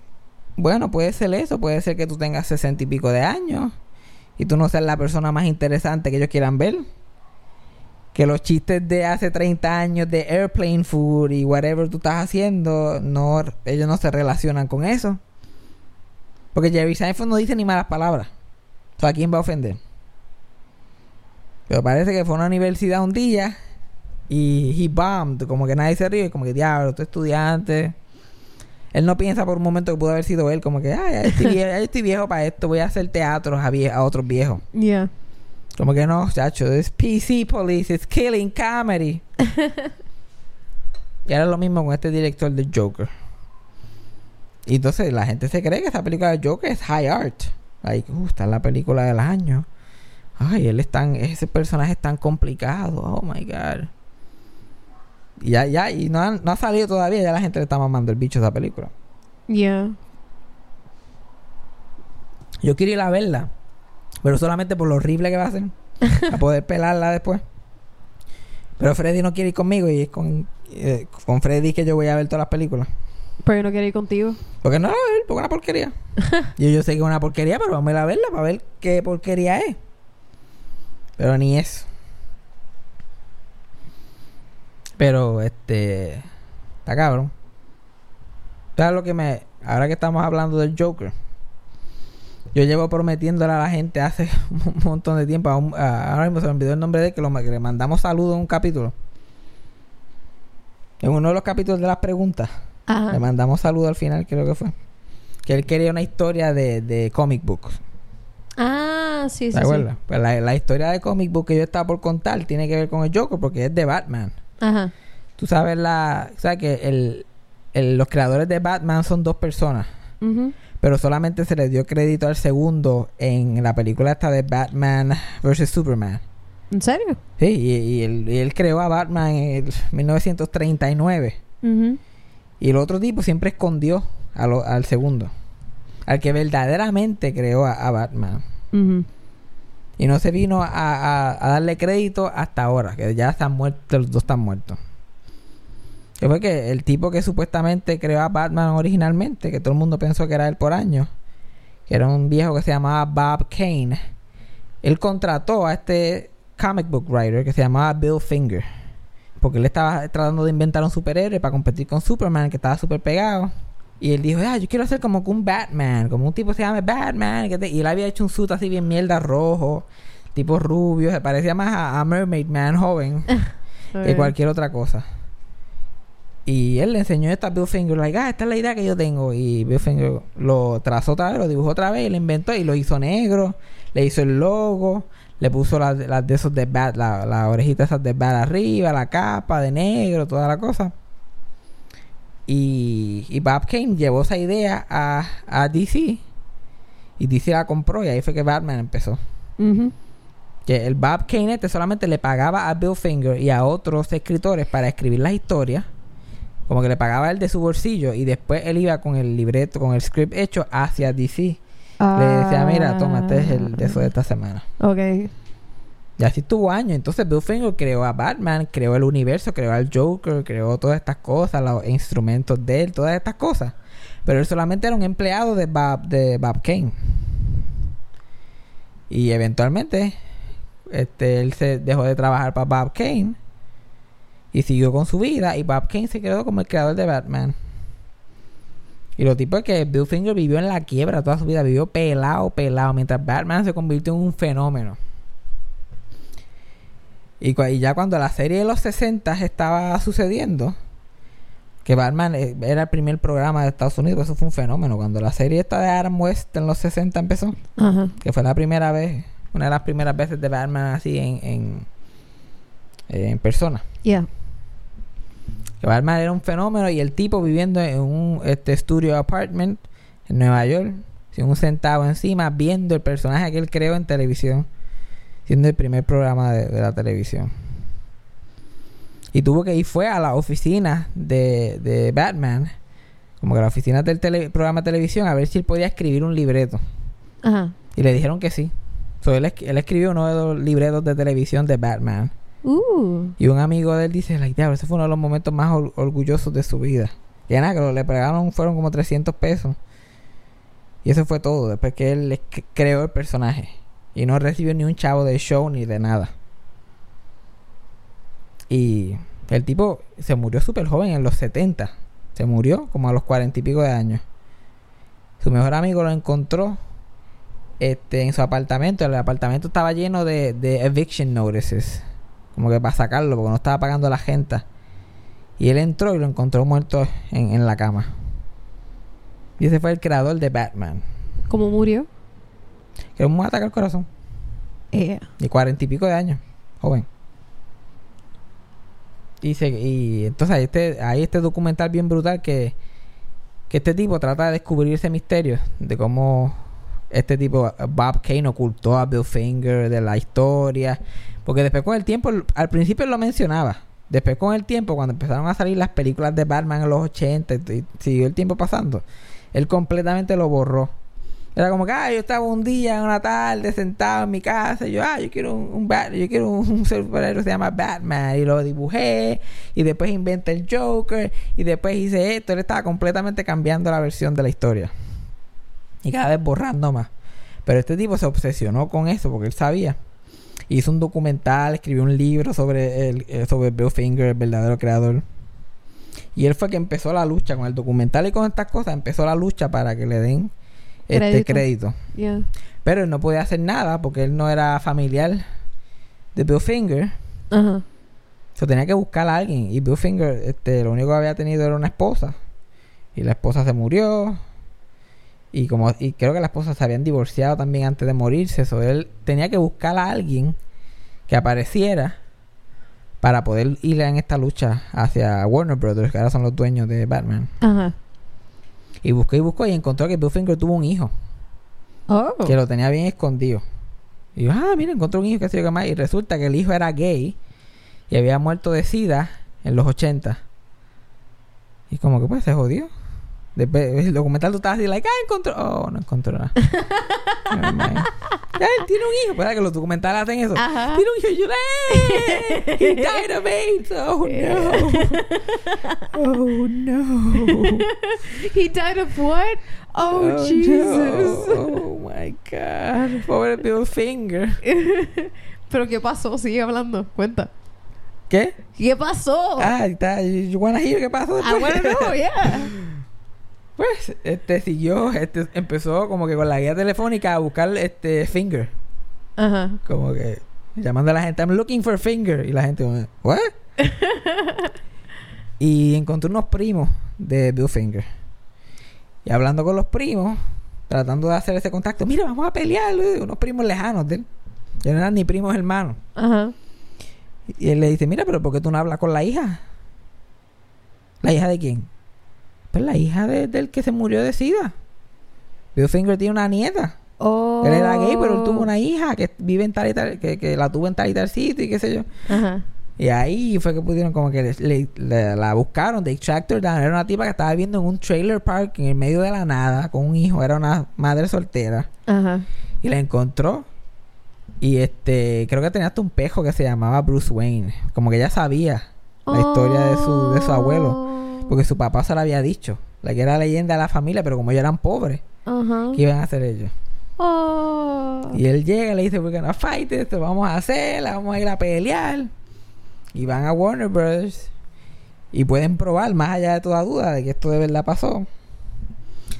bueno, puede ser eso, puede ser que tú tengas sesenta y pico de años y tú no seas la persona más interesante que ellos quieran ver. Que los chistes de hace 30 años de airplane food y whatever tú estás haciendo, no, ellos no se relacionan con eso. Porque Jerry Seinfeld no dice ni malas palabras. ¿A quién va a ofender? Pero parece que fue a una universidad un día y he bombed, como que nadie se ríe, como que diablo, tú estudiante. Él no piensa por un momento que pudo haber sido él, como que, ay, ya estoy viejo, ya estoy viejo para esto, voy a hacer teatros a, vie- a otros viejos. Yeah. Como que no, chacho, es PC police, it's killing comedy. *laughs* y ahora lo mismo con este director de Joker. Y entonces la gente se cree que esa película de Joker es high art. Like, uh, está en la película del año. Ay, él es tan, ese personaje es tan complicado. Oh my god. Y ya, ya, y no, han- no ha salido todavía, ya la gente le está mamando el bicho a esa película. Yeah. Yo quiero ir a verla, pero solamente por lo horrible que va a ser, *laughs* a poder pelarla después. Pero Freddy no quiere ir conmigo y es con, eh, con Freddy que yo voy a ver todas las películas. Pero yo no quiero ir contigo. Porque no la voy a ver, porque es una porquería. *laughs* yo, yo sé que es una porquería, pero vamos a ir a verla para ver qué porquería es. Pero ni eso. Pero, este... Está cabrón. ¿Sabes lo que me... Ahora que estamos hablando del Joker. Yo llevo prometiéndole a la gente hace *laughs* un montón de tiempo. a un- a- ahora mismo se me olvidó el nombre de él, que, lo- que le mandamos saludos en un capítulo. En uno de los capítulos de las preguntas. Le mandamos saludos al final, creo que fue. Que él quería una historia de, de comic books. Ah, sí, sí, ¿Te sí. acuerdas? Pues la, la historia de comic book que yo estaba por contar tiene que ver con el Joker porque es de Batman. Ajá. Tú sabes la... ¿Sabes que el, el- los creadores de Batman son dos personas? Ujú. Pero solamente se le dio crédito al segundo en la película esta de Batman vs. Superman. ¿En serio? Sí, y, y él, y él creó a Batman en el 1939. Ujú. Y el otro tipo siempre escondió a lo- al segundo. Al que verdaderamente creó a, a Batman. Y no se vino a, a- a darle crédito hasta ahora. Que ya están muertos, los dos están muertos. Que fue que el tipo que supuestamente creó a Batman originalmente, que todo el mundo pensó que era él por años, que era un viejo que se llamaba Bob Kane, él contrató a este comic book writer que se llamaba Bill Finger. Porque él estaba tratando de inventar un superhéroe para competir con Superman, que estaba súper pegado. Y él dijo, ah, yo quiero hacer como que un Batman, como un tipo que se llama Batman. que te- Y él había hecho un suit así bien mierda rojo, tipo rubio, se parecía más a, a Mermaid Man joven *laughs* que cualquier otra cosa. Y él le enseñó esto a Bill Finger, like, ah, esta es la idea que yo tengo. Y Bill Finger lo trazó otra vez, lo dibujó otra vez, y lo inventó y lo hizo negro, le hizo el logo, le puso las las de esos de bat, la, la orejita esas de bat arriba, la capa de negro, toda la cosa. Y, y Bob Kane llevó esa idea a, a DC. Y DC la compró y ahí fue que Batman empezó. Que el Bob Kane este solamente le pagaba a Bill Finger y a otros escritores para escribir las historias. Como que le pagaba él de su bolsillo y después él iba con el libreto, con el script hecho hacia DC. Le decía, mira, toma, este es el de eso de esta semana. Ok. Y así tuvo años. Entonces Bill Finger creó a Batman, creó el universo, creó al Joker, creó todas estas cosas, los instrumentos de él, todas estas cosas. Pero él solamente era un empleado de Bob, de Bob Kane. Y eventualmente, este, él se dejó de trabajar para Bob Kane y siguió con su vida. Y Bob Kane se quedó como el creador de Batman. Y lo tipo es que Bill Finger vivió en la quiebra toda su vida, vivió pelado, pelado, mientras Batman se convirtió en un fenómeno. Y, ya cuando la serie de los 60 estaba sucediendo, que Batman eh, era el primer programa de Estados Unidos, eso fue un fenómeno. Cuando la serie esta de Adam West en los 60 empezó, que fue la primera vez, una de las primeras veces de Batman así en, en, en persona. Yeah. Que Batman era un fenómeno y el tipo viviendo en un este studio apartment en Nueva York, sin un centavo encima, viendo el personaje que él creó en televisión, siendo el primer programa de, de la televisión. Y tuvo que ir fue a la oficina de, de Batman, como que a la oficina del tele- programa de televisión, a ver si él podía escribir un libreto. Ajá. Y le dijeron que sí. So, él, él escribió uno de los libretos de televisión de Batman. Uh. Y un amigo de él dice, like, diablo, ese fue uno de los momentos más or- orgullosos de su vida. Y nada, que lo le pagaron fueron como 300 pesos. Y eso fue todo, después que él creó el personaje. Y no recibió ni un chavo de show ni de nada. Y el tipo se murió súper joven, en los 70. Se murió como a los 40 y pico de años. Su mejor amigo lo encontró este, en su apartamento. El apartamento estaba lleno de eviction notices. Como que para sacarlo, porque no estaba pagando la gente. Y él entró y lo encontró muerto en, en la cama. Y ese fue el creador de Batman. ¿Cómo murió? Que un ataque al corazón. De cuarenta y pico de años. Joven. Y, se- y entonces hay este, hay este documental bien brutal que, que este tipo trata de descubrir ese misterio de cómo este tipo, Bob Kane, ocultó a Bill Finger de la historia. Porque después con el tiempo, al principio lo mencionaba. Después con el tiempo, cuando empezaron a salir las películas de Batman en los 80 y siguió el tiempo pasando, él completamente lo borró. Era como que, ah, yo estaba un día, una tarde, sentado en mi casa. Y yo, ah, yo quiero un, un yo quiero un, un superhéroe que se llama Batman. Y lo dibujé. Y después inventé el Joker. Y después hice esto. Él estaba completamente cambiando la versión de la historia. Y cada vez borrando más. Pero este tipo se obsesionó con eso porque él sabía. Hizo un documental, escribió un libro sobre el, eh, sobre Bill Finger, el verdadero creador. Y él fue que empezó la lucha con el documental y con estas cosas. Empezó la lucha para que le den este Crédito. crédito. Yeah. Pero él no podía hacer nada porque él no era familiar de Bill Finger. Ajá. Tenía que buscar a alguien. Y Bill Finger, este, lo único que había tenido era una esposa. Y la esposa se murió. Y como y creo que la esposa se habían divorciado también antes de morirse. Eso él tenía que buscar a alguien que apareciera para poder ir en esta lucha hacia Warner Brothers, que ahora son los dueños de Batman. Ajá. Y buscó y buscó y encontró que Bill Finger tuvo un hijo. Oh. que lo tenía bien escondido. Y yo, ah, mira, encontré un hijo que se yo más. Y resulta que el hijo era gay y había muerto de sida en los 80. Y como que pues se jodió. Después, el documental tú estabas así, like, ah, encontró. Oh, no encontró nada. Ya, él tiene un hijo. ¿Verdad que los documentales hacen eso? Ajá. Tiene un hijo. Y yo, ¡eh! He died of AIDS. Oh, no. *laughs* Oh, no. He died of what? Oh, Jesus. no. Oh my God. Pobre Bill Finger. *laughs* Pero ¿qué pasó? Sigue hablando. Cuenta. ¿Qué? ¿Qué pasó? Ah, está. You wanna hear qué pasó I después? wanna know, yeah. *laughs* Pues, este siguió, este empezó como que con la guía telefónica a buscar este finger. Ajá. Como que llamando a la gente, I'm looking for finger. Y la gente, ¿what? *laughs* y encontró unos primos de Bill Finger. Y hablando con los primos, tratando de hacer ese contacto, mira, vamos a pelear, eh", unos primos lejanos de él. Que no eran ni primos hermanos. Ajá. Y él le dice, mira, pero ¿por qué tú no hablas con la hija? ¿La hija de quién? Pues la hija de- del que se murió de SIDA. Bill Finger tiene una nieta. Oh. Él era gay, pero él tuvo una hija que vive en tal y tal, que, que la tuvo en tal y tal sitio y qué sé yo. Ajá. Y ahí fue que pudieron como que le, le- le- la buscaron, Extractor Down. Era una tipa que estaba viviendo en un trailer park en el medio de la nada con un hijo. Era una madre soltera. Ajá. Y la encontró. Y este, creo que tenía hasta un pejo que se llamaba Bruce Wayne. Como que ella sabía la historia de su, de su abuelo. Porque su papá se la había dicho. La que era leyenda de la familia, pero como ellos eran pobres. ¿qué iban a hacer ellos? Oh. Y él llega y le dice, we're gonna fight esto, vamos a hacerla, vamos a ir a pelear. Y van a Warner Brothers. Y pueden probar, más allá de toda duda, de que esto de verdad pasó.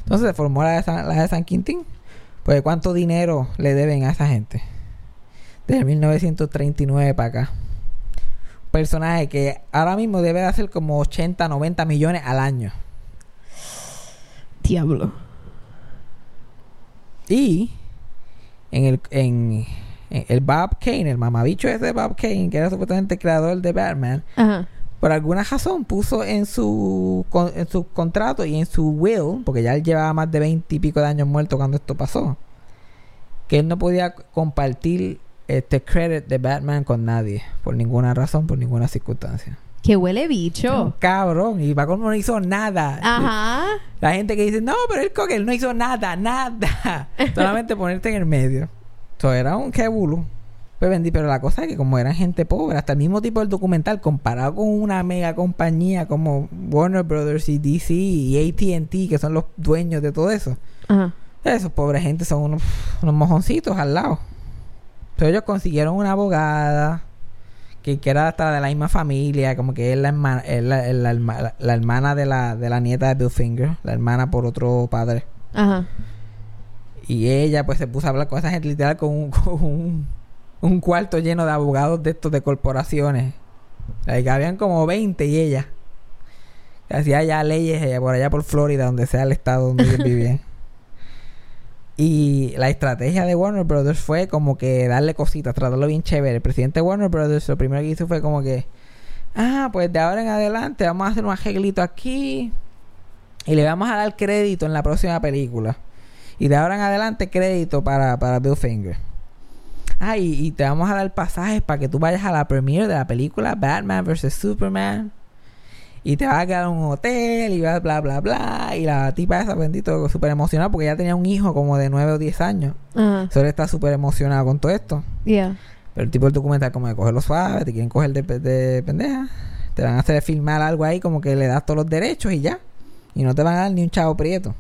Entonces se formó la de San, la de San Quintín. Pues cuánto dinero le deben a esa gente. Desde 1939 para acá. Personaje que ahora mismo debe de hacer como 80, 90 millones al año. Diablo. Y en el, en, en el Bob Kane, el mamabicho ese de Bob Kane, que era supuestamente el creador de Batman, Ajá. por alguna razón puso en su, en su contrato y en su will, porque ya él llevaba más de 20 y pico de años muerto cuando esto pasó, que él no podía compartir este credit de Batman con nadie, por ninguna razón, por ninguna circunstancia. Que huele Un bicho. cabrón, y va como no hizo nada. Ajá. La gente que dice, no, pero con él no hizo nada, nada. *laughs* Solamente ponerte en el medio. Eso era un quebulo. Pues vendí, pero la cosa es que como eran gente pobre, hasta el mismo tipo del documental, comparado con una mega compañía como Warner Brothers y DC y AT&T, que son los dueños de todo eso. Ajá. Esos pobres gente son unos, unos mojoncitos al lado. Pero ellos consiguieron una abogada que, que era hasta de la misma familia, como que es la hermana, es la, es la herma- la- la hermana de la, de la nieta de Bill Finger, la hermana por otro padre. Ajá. Y ella pues se puso a hablar con esa gente literal con un, *laughs* con un, un cuarto lleno de abogados de estos de corporaciones. Like, habían como 20 y ella. Hacía ya leyes ella por allá por Florida, donde sea el estado donde ellos *laughs* vivían. Y la estrategia de Warner Brothers fue como que darle cositas, tratarlo bien chévere. El presidente de Warner Brothers lo primero que hizo fue como que, ah, pues de ahora en adelante vamos a hacer un arreglito aquí y le vamos a dar crédito en la próxima película. Y de ahora en adelante crédito para, para Bill Finger. Ah, y, y te vamos a dar pasajes para que tú vayas a la premiere de la película Batman vs. Superman. Y te vas a quedar en un hotel y bla, bla, bla, bla. Y la tipa esa, bendito, súper emocionada porque ya tenía un hijo como de 9 o 10 años. Ajá. Solo está súper emocionado con todo esto. Yeah. Pero el tipo del documental como de cogerlo suave, te quieren coger de, de pendeja. Te van a hacer filmar algo ahí como que le das todos los derechos y ya. Y no te van a dar ni un chavo prieto.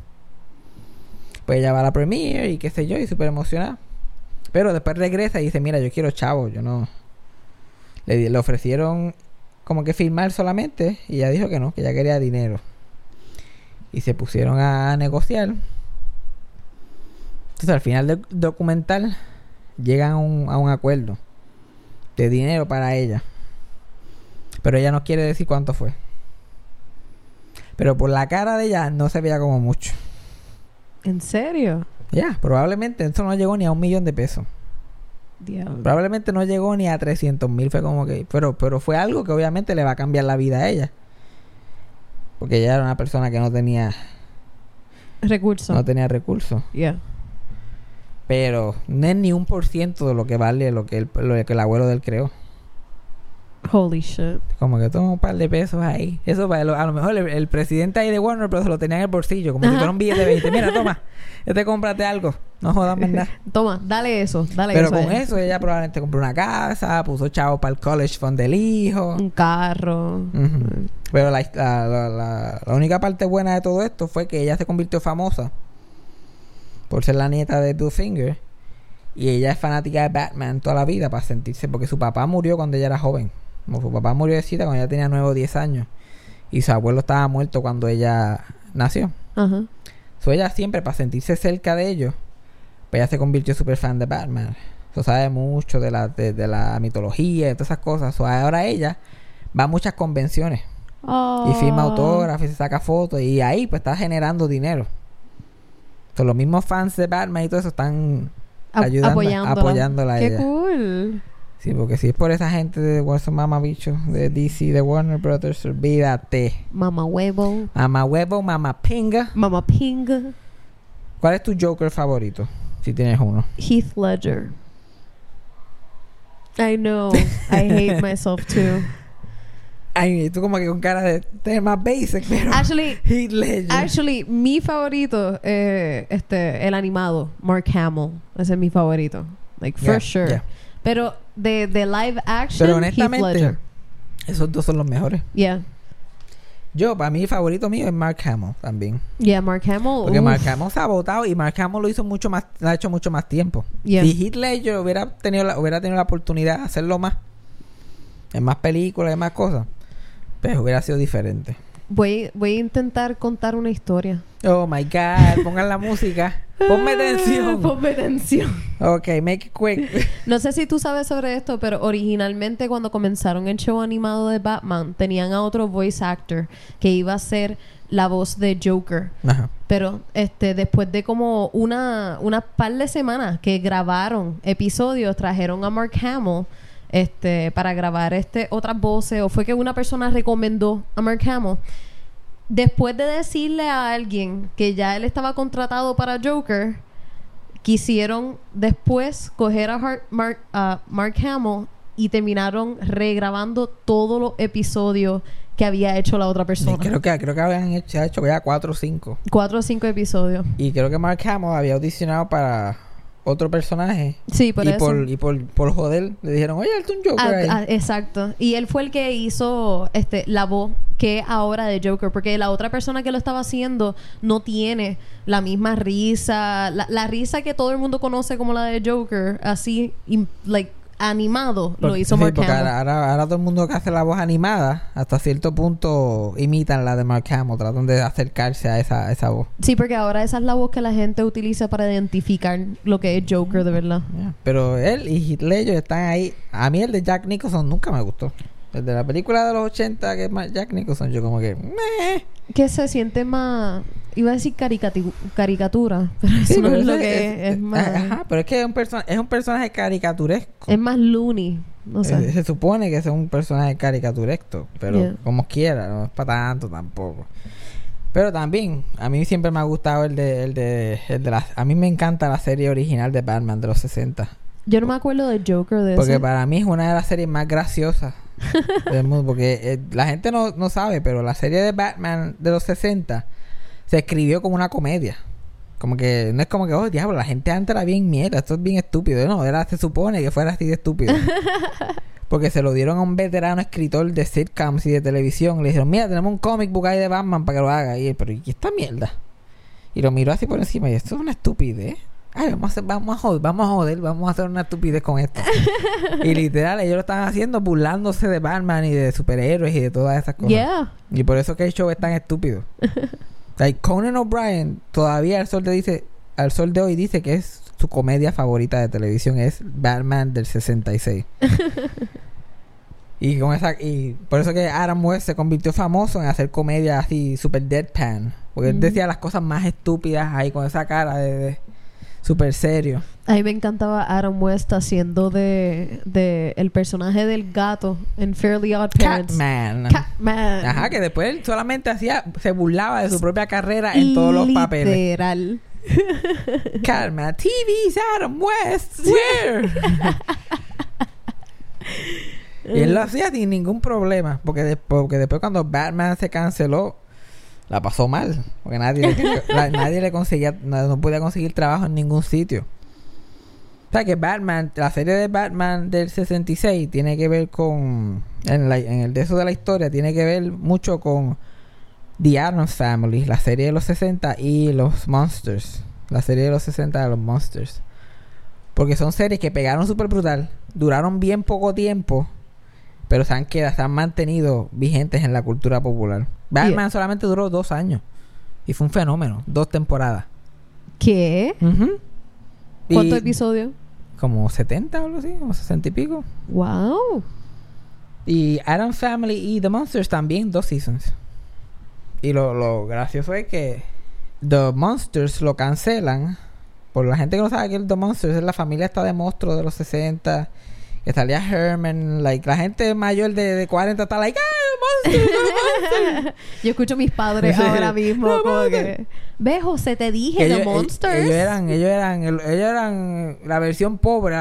Pues ella va a la premiere y qué sé yo, y súper emocionada. Pero después regresa y dice, mira, yo quiero chavo, yo no... Le, le ofrecieron como que filmar solamente y ella dijo que no, que ella quería dinero. Y se pusieron a negociar. Entonces al final del documental llegan a un, a un acuerdo de dinero para ella. Pero ella no quiere decir cuánto fue. Pero por la cara de ella no se veía como mucho. ¿En serio? Ya, probablemente eso no llegó ni a un millón de pesos. Diablo. Probablemente no llegó ni a 300 mil. Fue como que. Pero, pero fue algo que obviamente le va a cambiar la vida a ella. Porque ella era una persona que no tenía, Recurso. no tenía recursos. Yeah. Pero no es ni un por ciento de lo que vale lo que el, lo que el abuelo de él creó. Holy shit. Como que toma un par de pesos ahí. Eso para lo- a lo mejor el, el presidente ahí de Warner Bros. lo tenía en el bolsillo. Como si fuera un billete de 20. Mira, toma. *laughs* Este cómprate algo. No jodas más nada. Toma, dale eso. Dale Pero eso. con eh. eso ella probablemente compró una casa, puso chavo para el college fund del hijo. Un carro. Pero la, la, la- la- única parte buena de todo esto fue que ella se convirtió famosa por ser la nieta de Bill Finger. Y ella es fanática de Batman toda la vida para sentirse, porque su papá murió cuando ella era joven. Como su papá murió de cita cuando ella tenía 9 o 10 años. Y su abuelo estaba muerto cuando ella nació. Ajá. So ella siempre, para sentirse cerca de ellos, pues ella se convirtió súper fan de Batman. So sabe mucho de la, de, de la mitología y todas esas cosas. So ahora ella va a muchas convenciones y firma Oh. autógrafos y se saca fotos. Y ahí pues está generando dinero. So, los mismos fans de Batman y todo eso están ayudando, apoyándola. apoyándola a Qué ella. cool. Sí, porque si es por esa gente de esos mamabichos de DC, de Warner Brothers, olvídate. Mamá huevo. Mamá huevo, mamá pinga. Mamá ping. ¿Cuál es tu Joker favorito? Si tienes uno. Heath Ledger. I know. I hate *laughs* myself too. Ay, tú como que con cara de tema basic, pero Actually, Heath Ledger. actually, mi favorito, eh, este, el animado, Mark Hamill. Ese es mi favorito. Like, for Yeah, sure. yeah. Pero de, de live action, Pero honestamente, esos dos son los mejores. Yeah. Yo, para mí, favorito mío es Mark Hamill también. Yeah, Mark Hamill. Porque uf. Mark Hamill se ha votado y Mark Hamill lo hizo mucho más, lo ha hecho mucho más tiempo. Yeah. Si Heath Ledger hubiera tenido la, hubiera tenido la oportunidad de hacerlo más, en más películas, en más cosas, pues hubiera sido diferente. Voy, voy a intentar contar una historia. Oh my God, pongan la *laughs* música. Ponme atención. *laughs* Ponme atención. Ok, make it quick. *laughs* No sé si tú sabes sobre esto, pero originalmente cuando comenzaron el show animado de Batman, tenían a otro voice actor que iba a ser la voz de Joker. Ajá. Pero este después de como una, una par de semanas que grabaron episodios, trajeron a Mark Hamill este, para grabar este otras voces, o fue que una persona recomendó a Mark Hamill. Después de decirle a alguien que ya él estaba contratado para Joker, quisieron después coger a Har- Mark, Mark Hamill y terminaron regrabando todos los episodios que había hecho la otra persona. creo que creo que habían hecho, ha hecho ya cuatro o cinco. Cuatro o cinco episodios. Y creo que Mark Hamill había audicionado para otro personaje. Sí, por y, eso. por, y por, por joder, le dijeron, oye, hazte un Joker Ah, ahí. ah, exacto. Y él fue el que hizo este la voz que ahora de Joker, porque la otra persona que lo estaba haciendo no tiene la misma risa, la, la risa que todo el mundo conoce como la de Joker, así, like animado, lo hizo sí, Mark Hamill. ahora, ahora, ahora todo el mundo que hace la voz animada, hasta cierto punto imitan la de Mark Hamill, tratan de acercarse a esa, a esa voz. Sí, porque ahora esa es la voz que la gente utiliza para identificar lo que es Joker de verdad. Yeah. Pero él y Heath Ledger están ahí. A mí el de Jack Nicholson nunca me gustó. El de la película de los 80 que es más Jack Nicholson, yo como que... meh. Que se siente más, iba a decir caricatura, *laughs* pero eso Sí, no pero es lo que es- es, es más, Ajá, pero es que es un, es un personaje caricaturesco. es más loony. Eh, se supone que es un personaje caricaturesco, pero Yeah. como quiera, no es para tanto tampoco. Pero también, a mí siempre me ha gustado el de, el de, el de la, a mí me encanta la serie original de Batman de los 60. Yo no me acuerdo de Joker de Porque ese. para mí es una de las series más graciosas *laughs* del mundo. Porque eh, la gente no, no sabe, pero la serie de Batman de los 60 se escribió como una comedia. Como que no es como que, oh, diablo, la gente antes era bien mierda, esto es bien estúpido. No, era, se supone que fuera así de estúpido. *laughs* Porque se lo dieron a un veterano escritor de sitcoms y de televisión. Le dijeron, mira, tenemos un comic book ahí de Batman para que lo haga. Y él, pero ¿y esta mierda? Y lo miró así por encima y esto es una estupidez. Ay, vamos a, hacer, vamos a joder, vamos a joder, vamos a hacer una estupidez con esto. *laughs* y literal, ellos lo estaban haciendo burlándose de Batman y de superhéroes y de todas esas cosas. Yeah. Y por eso que el show es tan estúpido. *laughs* like, Conan O'Brien todavía al sol de dice, al sol de hoy dice que es su comedia favorita de televisión es Batman del 66. *laughs* y con esa y por eso que Adam West se convirtió famoso en hacer comedia así super deadpan, porque él decía las cosas más estúpidas ahí con esa cara de, de super serio. A mí me encantaba Adam West haciendo de, de el personaje del gato en Fairly Odd Parents. Catman. Catman. Ajá, que después él solamente hacía, se burlaba de su propia carrera en todos los papeles. Literal. *laughs* Calma, TV's Adam West. Where? y él lo *laughs* hacía sin ningún problema. Porque, de- porque después cuando Batman se canceló, la pasó mal. Porque nadie, le *laughs* la- nadie le conseguía, no, no podía conseguir trabajo en ningún sitio. O sea que Batman, la serie de Batman del 66 tiene que ver con, en, la- en el de eso de la historia, tiene que ver mucho con The Addams Family, la serie de los 60 y los Monsters, la serie de los 60 de los Monsters. Porque son series que pegaron súper brutal, duraron bien poco tiempo pero se han quedado, se han mantenido vigentes en la cultura popular. Batman solamente duró dos años y fue un fenómeno, dos temporadas. ¿Qué? Ujú. Y ¿Cuántos episodios? Como 70 o algo así, como 60 y pico. Wow. Y Adam Family y The Monsters también, dos seasons. Y lo, lo gracioso es que The Monsters lo cancelan. Por la gente que no sabe que el The Monsters es la familia esta de monstruos de los 60. Que salía Herman. Like, la gente mayor de, de 40 está like, ¡ah, The Monsters! *laughs* The Monsters! Yo escucho a mis padres ahora mismo No como mames. que... Ve, José, te dije, The ellos, Monsters. ellos eran, ellos eran, el- ellos eran la versión pobre,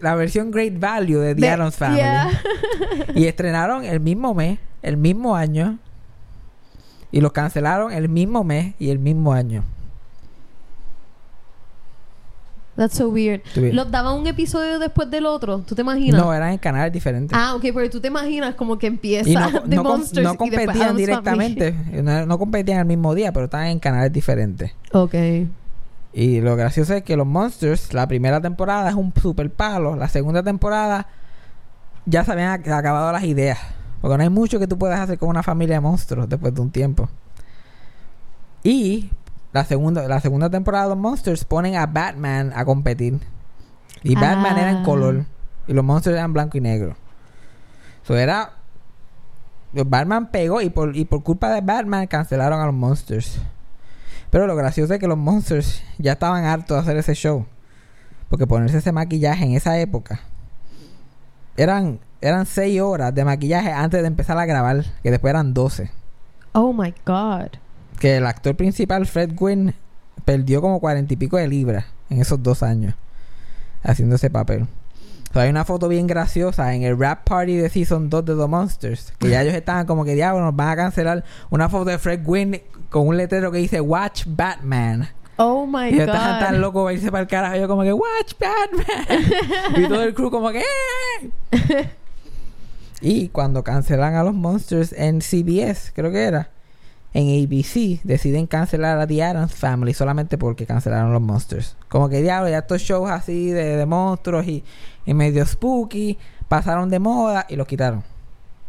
la, versión Great Value de The De- Addams Family. Yeah. *laughs* Y estrenaron el mismo mes, el mismo año. Y los cancelaron el mismo mes y el mismo año. That's so weird. ¿Los daban un episodio después del otro? ¿Tú te imaginas? No, eran en canales diferentes. Ah, ok, porque tú te imaginas como que empieza y no, *laughs* The no com- Monsters no y después competían directamente. No, no competían el mismo día, pero estaban en canales diferentes. Ok. Y lo gracioso es que los Monsters, la primera temporada es un super palo. La segunda temporada ya se habían ac- acabado las ideas. Porque no hay mucho que tú puedas hacer con una familia de monstruos después de un tiempo. Y la segunda, la segunda temporada de los Monsters ponen a Batman a competir. Y Batman era en Ah. color. Y los Monsters eran blanco y negro. Eso era. Batman pegó y por, y por culpa de Batman cancelaron a los Monsters. Pero lo gracioso es que los Monsters ya estaban hartos de hacer ese show. Porque ponerse ese maquillaje en esa época. Eran, eran 6 horas de maquillaje antes de empezar a grabar. Que después eran 12. Oh my God. Que el actor principal, Fred Gwynn, perdió como cuarenta y pico de libras en esos dos años. Haciendo ese papel. O sea, hay una foto bien graciosa en el rap party de Season 2 de The Monsters. Que ya ellos estaban como que diablo, nos van a cancelar. Una foto de Fred Gwynn con un letrero que dice Watch Batman. Oh my Y God. estaban tan locos para irse para el carajo. Yo como que Watch Batman. y todo el crew como que "Eh". *laughs* Y cuando cancelan a los Monsters en CBS, creo que era, en ABC, deciden cancelar a The Addams Family solamente porque cancelaron los Monsters. Como que diablo, ya estos shows así de, de monstruos y, y medio spooky pasaron de moda y los quitaron.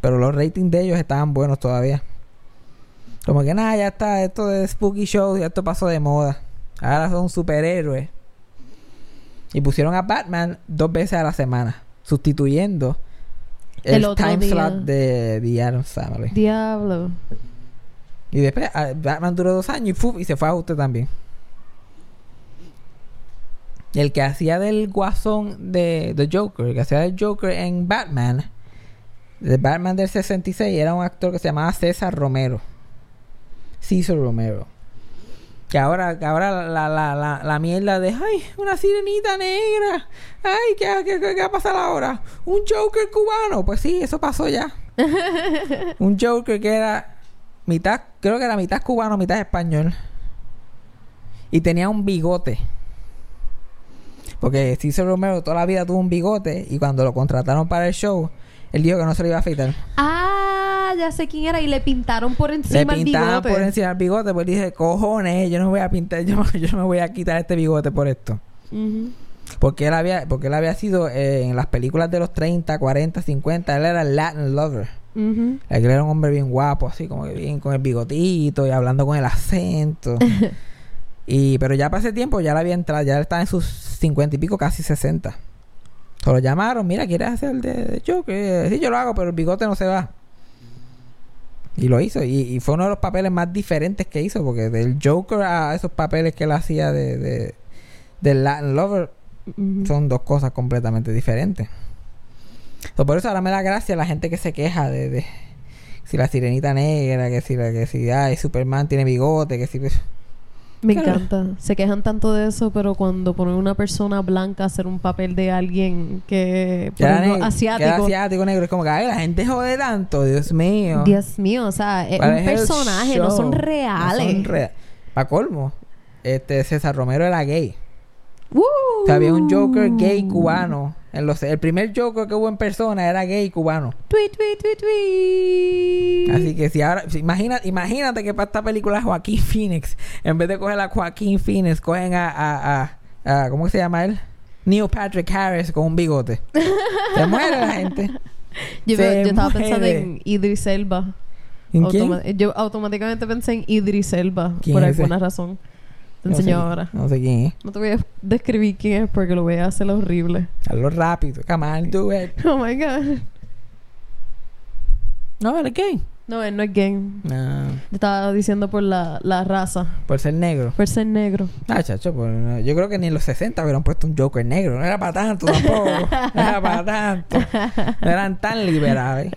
Pero los ratings de ellos estaban buenos todavía. Como que nada, ya está, esto de spooky shows, ya esto pasó de moda. Ahora son superhéroes. Y pusieron a Batman dos veces a la semana, sustituyendo el, El otro time día. slot de The Addams Family. Diablo. Y después ah, Batman duró dos años y, ¡fuf! y se fue a usted también. El que hacía del guasón de The Joker, el que hacía del Joker en Batman, de Batman del 66, era un actor que se llamaba César Romero. César Romero. Que ahora, que ahora la, la, la, la mierda de, ay, una sirenita negra. Ay, ¿qué, qué, qué- qué va a pasar ahora? Un Joker cubano. Pues sí, eso pasó ya. *laughs* un Joker que era mitad, creo que era mitad cubano, mitad español. Y tenía un bigote. Porque César Romero toda la vida tuvo un bigote y cuando lo contrataron para el show, él dijo que no se lo iba a afeitar. Ah, ya sé quién era. Y le pintaron por encima Le el bigote. por encima el bigote, pues dije, cojones, yo no voy a pintar, *laughs* yo, yo me voy a quitar este bigote por esto. Porque él había, porque él había sido eh, en las películas de los 30, 40, 50, él era el Latin lover. Él era un hombre bien guapo, así como que bien con el bigotito y hablando con el acento. *laughs* y pero ya para ese tiempo ya le había entrado, ya estaba en sus 50 y pico, casi 60. Se lo llamaron, mira, ¿quieres hacer el de, de Joker? Sí, yo lo hago, pero el bigote no se va. Y lo hizo. Y, y fue uno de los papeles más diferentes que hizo, porque del Joker a esos papeles que él hacía de, de Latin Lover son dos cosas completamente diferentes. So, por eso ahora me da gracia la gente que se queja de, de si la sirenita negra, que si la que si ay, Superman tiene bigote, que si Me Claro. encanta. Se quejan tanto de eso, pero cuando ponen una persona blanca a hacer un papel de alguien que, ejemplo, asiático. asiático negro, es como que ay, la gente jode tanto, Dios mío. Dios mío, o sea, es ¿Cuál un es personaje, no son reales. No son Pa' colmo, este César Romero era gay. ¡Woo! O sea, había un Joker gay cubano. En los, el primer Joker que hubo en persona era gay cubano. Tweet, tweet, tweet, tweet. Así que si ahora, si imagina, imagínate que para esta película Joaquín Phoenix, en vez de coger a Joaquín Phoenix, cogen a, a, a, a- ¿cómo se llama él? Neil Patrick Harris con un bigote. Se muere la gente. *laughs* Yo, Se yo estaba pensando en Idris Elba. ¿En quién? Yo automáticamente pensé en Idris Elba ¿Quién por ese? alguna razón. Te No sé- ahora. No sé quién es. No te voy a describir quién es porque lo voy a hacer horrible. Hazlo rápido. Come on, do it. *laughs* Oh my god. No, ¿el qué? No, él no es gay. No. Estaba diciendo por la, la raza. Por ser negro. Por ser negro. Ah, chacho, pues, no, yo creo que ni en los 60 hubieran puesto un Joker negro. No era para tanto tampoco. no era para tanto. No eran tan liberales.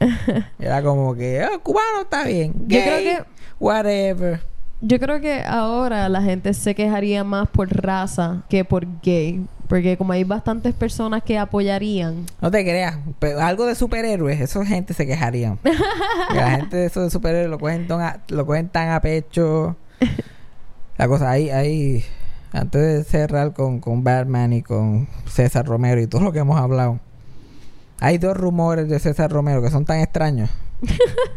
Era como que, oh, cubano está bien. Yo Gay, creo que- Whatever. Yo creo que ahora la gente se quejaría más por raza que por gay. Porque como hay bastantes personas que apoyarían. No te creas. Pero algo de superhéroes, eso gente se quejarían. Que la gente de esos de superhéroes lo cogen, a, lo cogen tan a pecho. La cosa, ahí, ahí, antes de cerrar con, con Batman y con César Romero y todo lo que hemos hablado, hay dos rumores de César Romero que son tan extraños. *laughs*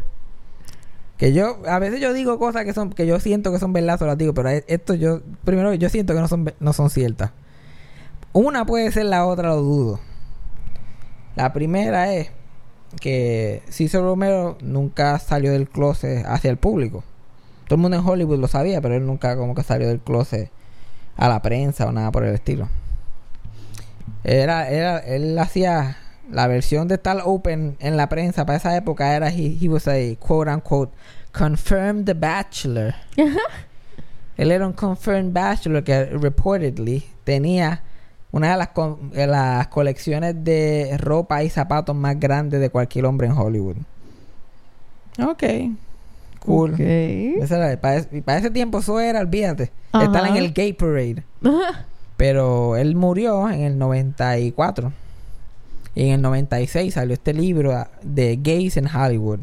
que yo, a veces yo digo cosas que son, que yo siento que son verdad, las digo, pero esto yo, primero yo siento que no son, no son ciertas. Una puede ser la otra, lo dudo. La primera es que César Romero nunca salió del closet hacia el público. Todo el mundo en Hollywood lo sabía, pero él nunca como que salió del closet a la prensa o nada por el estilo. Era, era, él hacía la versión de estar open en la prensa para esa época era he, he was a quote unquote confirmed bachelor. *laughs* él era un confirmed bachelor que reportedly tenía una de las, las colecciones de ropa y zapatos más grandes de cualquier hombre en Hollywood. Ok. Cool. Ok. Esa era- para, ese, y para ese tiempo eso era, olvídate. Ajá. Estar en el Gay Parade. *laughs* Pero él murió en el 94. Y en el 96 salió este libro ah, de Gays en Hollywood.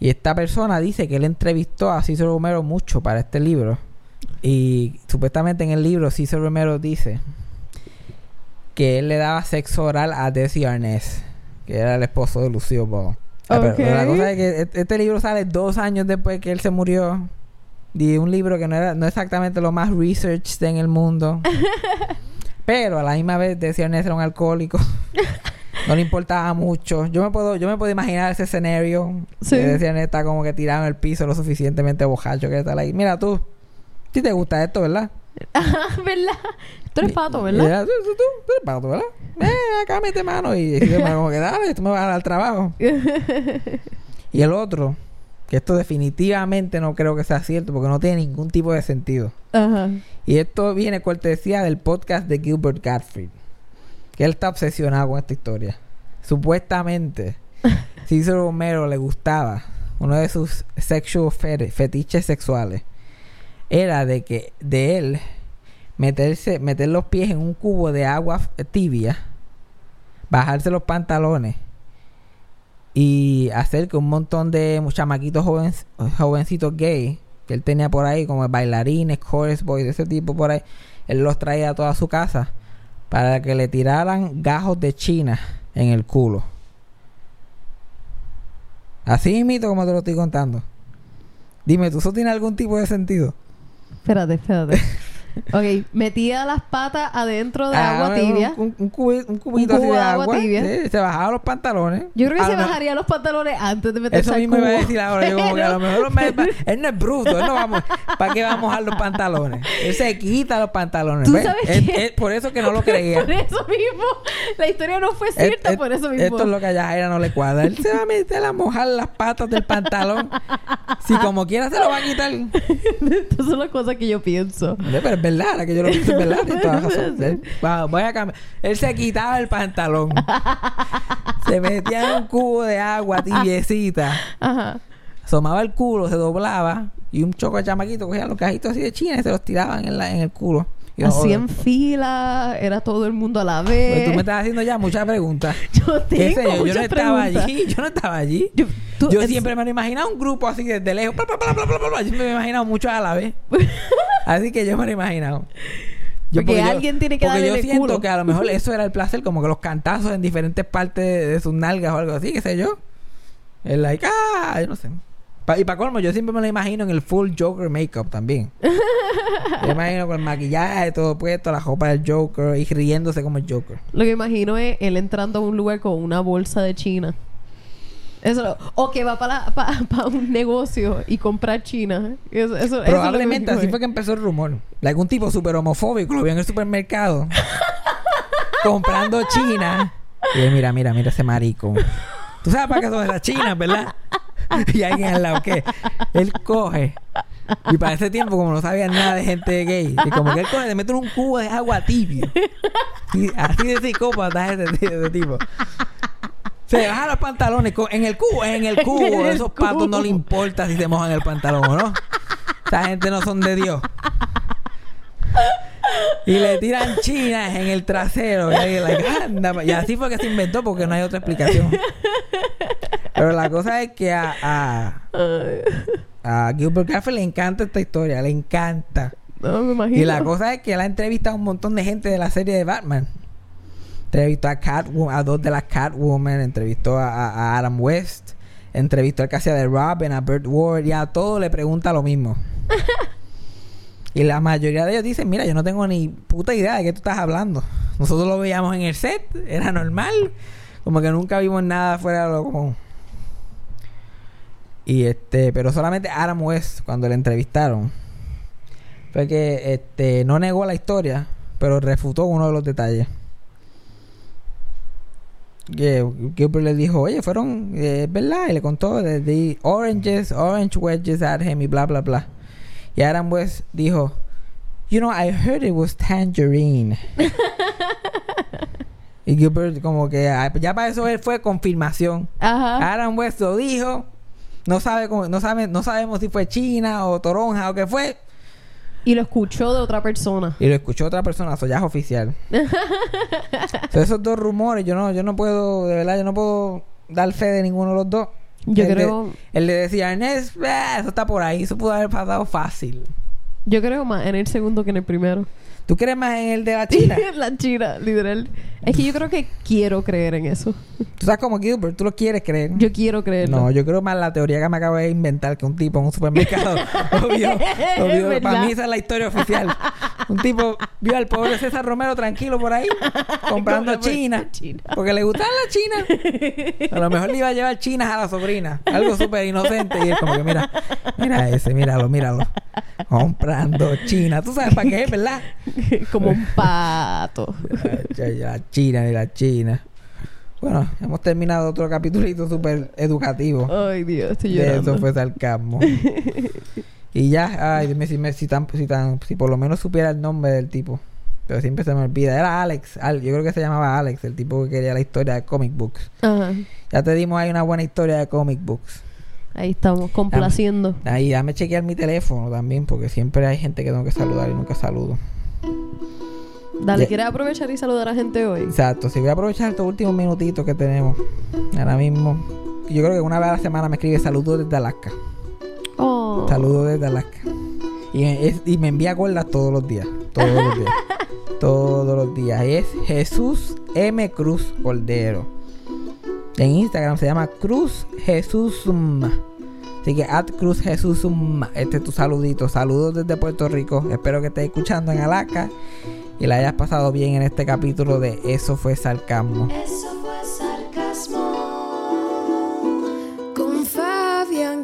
Y esta persona dice que él entrevistó a Cícero Romero mucho para este libro. Y supuestamente en el libro Cícero Romero dice que él le daba sexo oral a Desi Arnaz, que era el esposo de Lucio Ball. Ah, pero- pero la cosa es que et- este libro sale dos años después que él se murió. Y un libro que no era no exactamente lo más researched en el mundo. *laughs* Pero a la misma vez decía Ernest era un alcohólico. *laughs* no le importaba mucho. Yo me puedo, yo me puedo imaginar ese escenario. Sí. Que decía Ernest está como que tirado en el piso lo suficientemente bojacho que está ahí. Mira tú. Si te gusta esto, ¿verdad? *laughs* ¿Verdad? Tú eres pato, ¿verdad? tú, tú, tú, eres pato, ¿verdad? Eh, acá mete mano. Y, y como que dale, tú me vas a dar al trabajo. *laughs* Y el otro, que esto definitivamente no creo que sea cierto porque no tiene ningún tipo de sentido. Ajá. Y esto viene cortesía del podcast de Gilbert Gottfried. Que él está obsesionado con esta historia. Supuestamente, *laughs* Cícero Romero le gustaba, uno de sus sexual fetiches sexuales, era de que de él meterse, meter los pies en un cubo de agua tibia, bajarse los pantalones y hacer que un montón de chamaquitos joven, jovencitos gay que él tenía por ahí, como bailarines, chorus boys, de ese tipo por ahí, él los traía a toda su casa para que le tiraran gajos de China en el culo. Así mito como te lo estoy contando. Dime, ¿tú eso tiene algún tipo de sentido? Espérate, espérate. *laughs* ok, metía las patas adentro de Ah, agua tibia. Un, un cubi- un cubito cubo así de agua agua. tibia. sí, se bajaba los pantalones. Yo creo que A se lo bajaría los pantalones antes de meterse Eso al mismo iba a cubo. decir ahora. Yo como que a lo mejor *laughs* me- él no es bruto. Él no vamos... ¿Para qué va a mojar los pantalones? Él se quita los pantalones. ¿Tú ¿ves? sabes Es- qué? por eso que no lo creía. *laughs* Por eso mismo. La historia no fue cierta por eso mismo. Esto es lo que a Yajaira no le cuadra. Él se va a meter a mojar las patas del pantalón. si como quiera se lo va a quitar. *laughs* Estas son las cosas que yo pienso. Pero verdad, que yo lo pienso es verdad. *laughs* tienes toda razón. Él, va- voy a cambiar. Él se quitaba el pantalón. *laughs* se metía en un cubo de agua tibiecita. Ajá. Asomaba el culo, se doblaba. Y un choco de chamaquito cogía los cajitos así de China y se los tiraban en, la, en el culo. Así en fila, era todo el mundo a la pues vez. tú me estás haciendo ya muchas preguntas. *laughs* Yo ¿Qué tengo yo? Yo no estaba allí. Yo no estaba allí. Yo, tú- Yo es- siempre me lo imaginaba un grupo así desde lejos. Bla, bla. Yo me he imaginado muchos a la vez. *laughs* así que yo me lo he imaginado. Porque alguien tiene que Porque darle yo siento culo. que a lo mejor *laughs* eso era el placer, como que los cantazos en diferentes partes de, de sus nalgas o algo así, qué sé yo. El like, ah, yo no sé. Pa- y para colmo, yo siempre me lo imagino en el full Joker makeup también. *laughs* me imagino con el maquillaje todo puesto, la ropa del Joker y riéndose como el Joker. Lo que imagino es él entrando a un lugar con una bolsa de China Eso, o que va para un negocio y comprar China. Eso, eso- lo Probablemente así fue que empezó el rumor. Algún tipo súper homofóbico lo vio en el supermercado *laughs* comprando China. Y mira, mira, mira ese marico. *laughs* Tú sabes para qué son esas chinas, ¿verdad? *laughs* Y alguien al lado, ¿qué? Él coge. Y para ese tiempo, como no sabía nada de gente gay, y como que él coge, le mete un cubo de agua tibio. Y así de psicópata es ese, ese tipo. Se baja los pantalones con- en el cubo, en el cubo. En el Esos patos no le importa si se mojan el pantalón o no. Esa gente no son de Dios. Y le tiran chinas en el trasero. Y, like, anda y así fue que se inventó porque no hay otra explicación. Pero la cosa es que a, a, a Gilbert Graffel le encanta esta historia. Le encanta. No, me imagino. Y la cosa es que él ha entrevistado a un montón de gente de la serie de Batman. Entrevistó a Catwoman, a dos de las Catwoman, entrevistó a Adam West, entrevistó al que hacía de Robin, a Burt Ward, y a todo le pregunta lo mismo. Y la mayoría de ellos dicen, mira, yo no tengo ni puta idea de qué tú estás hablando. Nosotros lo veíamos en el set, era normal, como que nunca vimos nada fuera de lo común. Y este, pero solamente Adam West, cuando le entrevistaron, fue que este no negó la historia, pero refutó uno de los detalles. Que Gilbert le dijo, oye, fueron, eh, es verdad, y le contó de, oranges, orange wedges at him y bla, bla, bla. Y Adam West dijo, you know, I heard it was tangerine. *laughs* y Gilbert como que, ah, ya para eso él fue confirmación. Ajá. Adam West lo dijo. No sabe cómo- no sabe, no sabemos si fue China o Toronja o qué fue. Y lo escuchó de otra persona. Y lo escuchó otra persona, eso ya es oficial. *laughs* So, esos dos rumores, yo no, yo no puedo, de verdad, yo no puedo dar fe de ninguno de los dos. Yo el creo- De, el de decía Ernest, "Ah, eso está por ahí, eso pudo haber pasado fácil. Yo creo más en el segundo que en el primero. ¿Tú crees más en el de la *laughs* China? la China, literal. Es que yo creo que quiero creer en eso. Tú sabes como Gilbert, tú lo quieres creer. Yo quiero creerlo. No, yo creo más la teoría que me acabo de inventar que un tipo en un supermercado *laughs* lo vio. lo vio. ¿Verdad? Para mí esa es la historia oficial. *laughs* Un tipo vio al pobre César Romero tranquilo por ahí comprando china, china. Porque le gustaba la china. A lo mejor le iba a llevar chinas a la sobrina. Algo súper inocente. Y él como que mira, mira ese, míralo, míralo. Comprando china. Tú sabes para qué es, ¿verdad? Como un pato. La china y la china. Bueno, hemos terminado otro capítulito súper educativo. Ay, Dios, estoy De llorando. eso fue sarcasmo. *laughs* y ya, ay, dime si, me, si, tan, si, tan, si por lo menos supiera el nombre del tipo. Pero siempre se me olvida. Era Alex. Al- yo creo que se llamaba Alex, el tipo que quería la historia de comic books. Ajá. Ya te dimos ahí una buena historia de comic books. Ahí estamos, complaciendo. Ahí, dame chequear mi teléfono también, porque siempre hay gente que tengo que saludar y nunca saludo. Dale, Ya. ¿quieres aprovechar y saludar a gente hoy? Exacto, si voy a aprovechar estos últimos minutitos que tenemos ahora mismo. Yo creo que una vez a la semana me escribe saludos desde Alaska. Oh. Saludos desde Alaska. Y, es- y me envía gordas todos los días. Todos los días. *laughs* todos los días. Es Jesús M. Cruz Cordero. En Instagram se llama Cruz Jesús Así que at Cruz Jesús Este es tu saludito. Saludos desde Puerto Rico. Espero que estés escuchando en Alaska. Y la hayas pasado bien en este capítulo de Eso fue sarcasmo. Eso fue sarcasmo.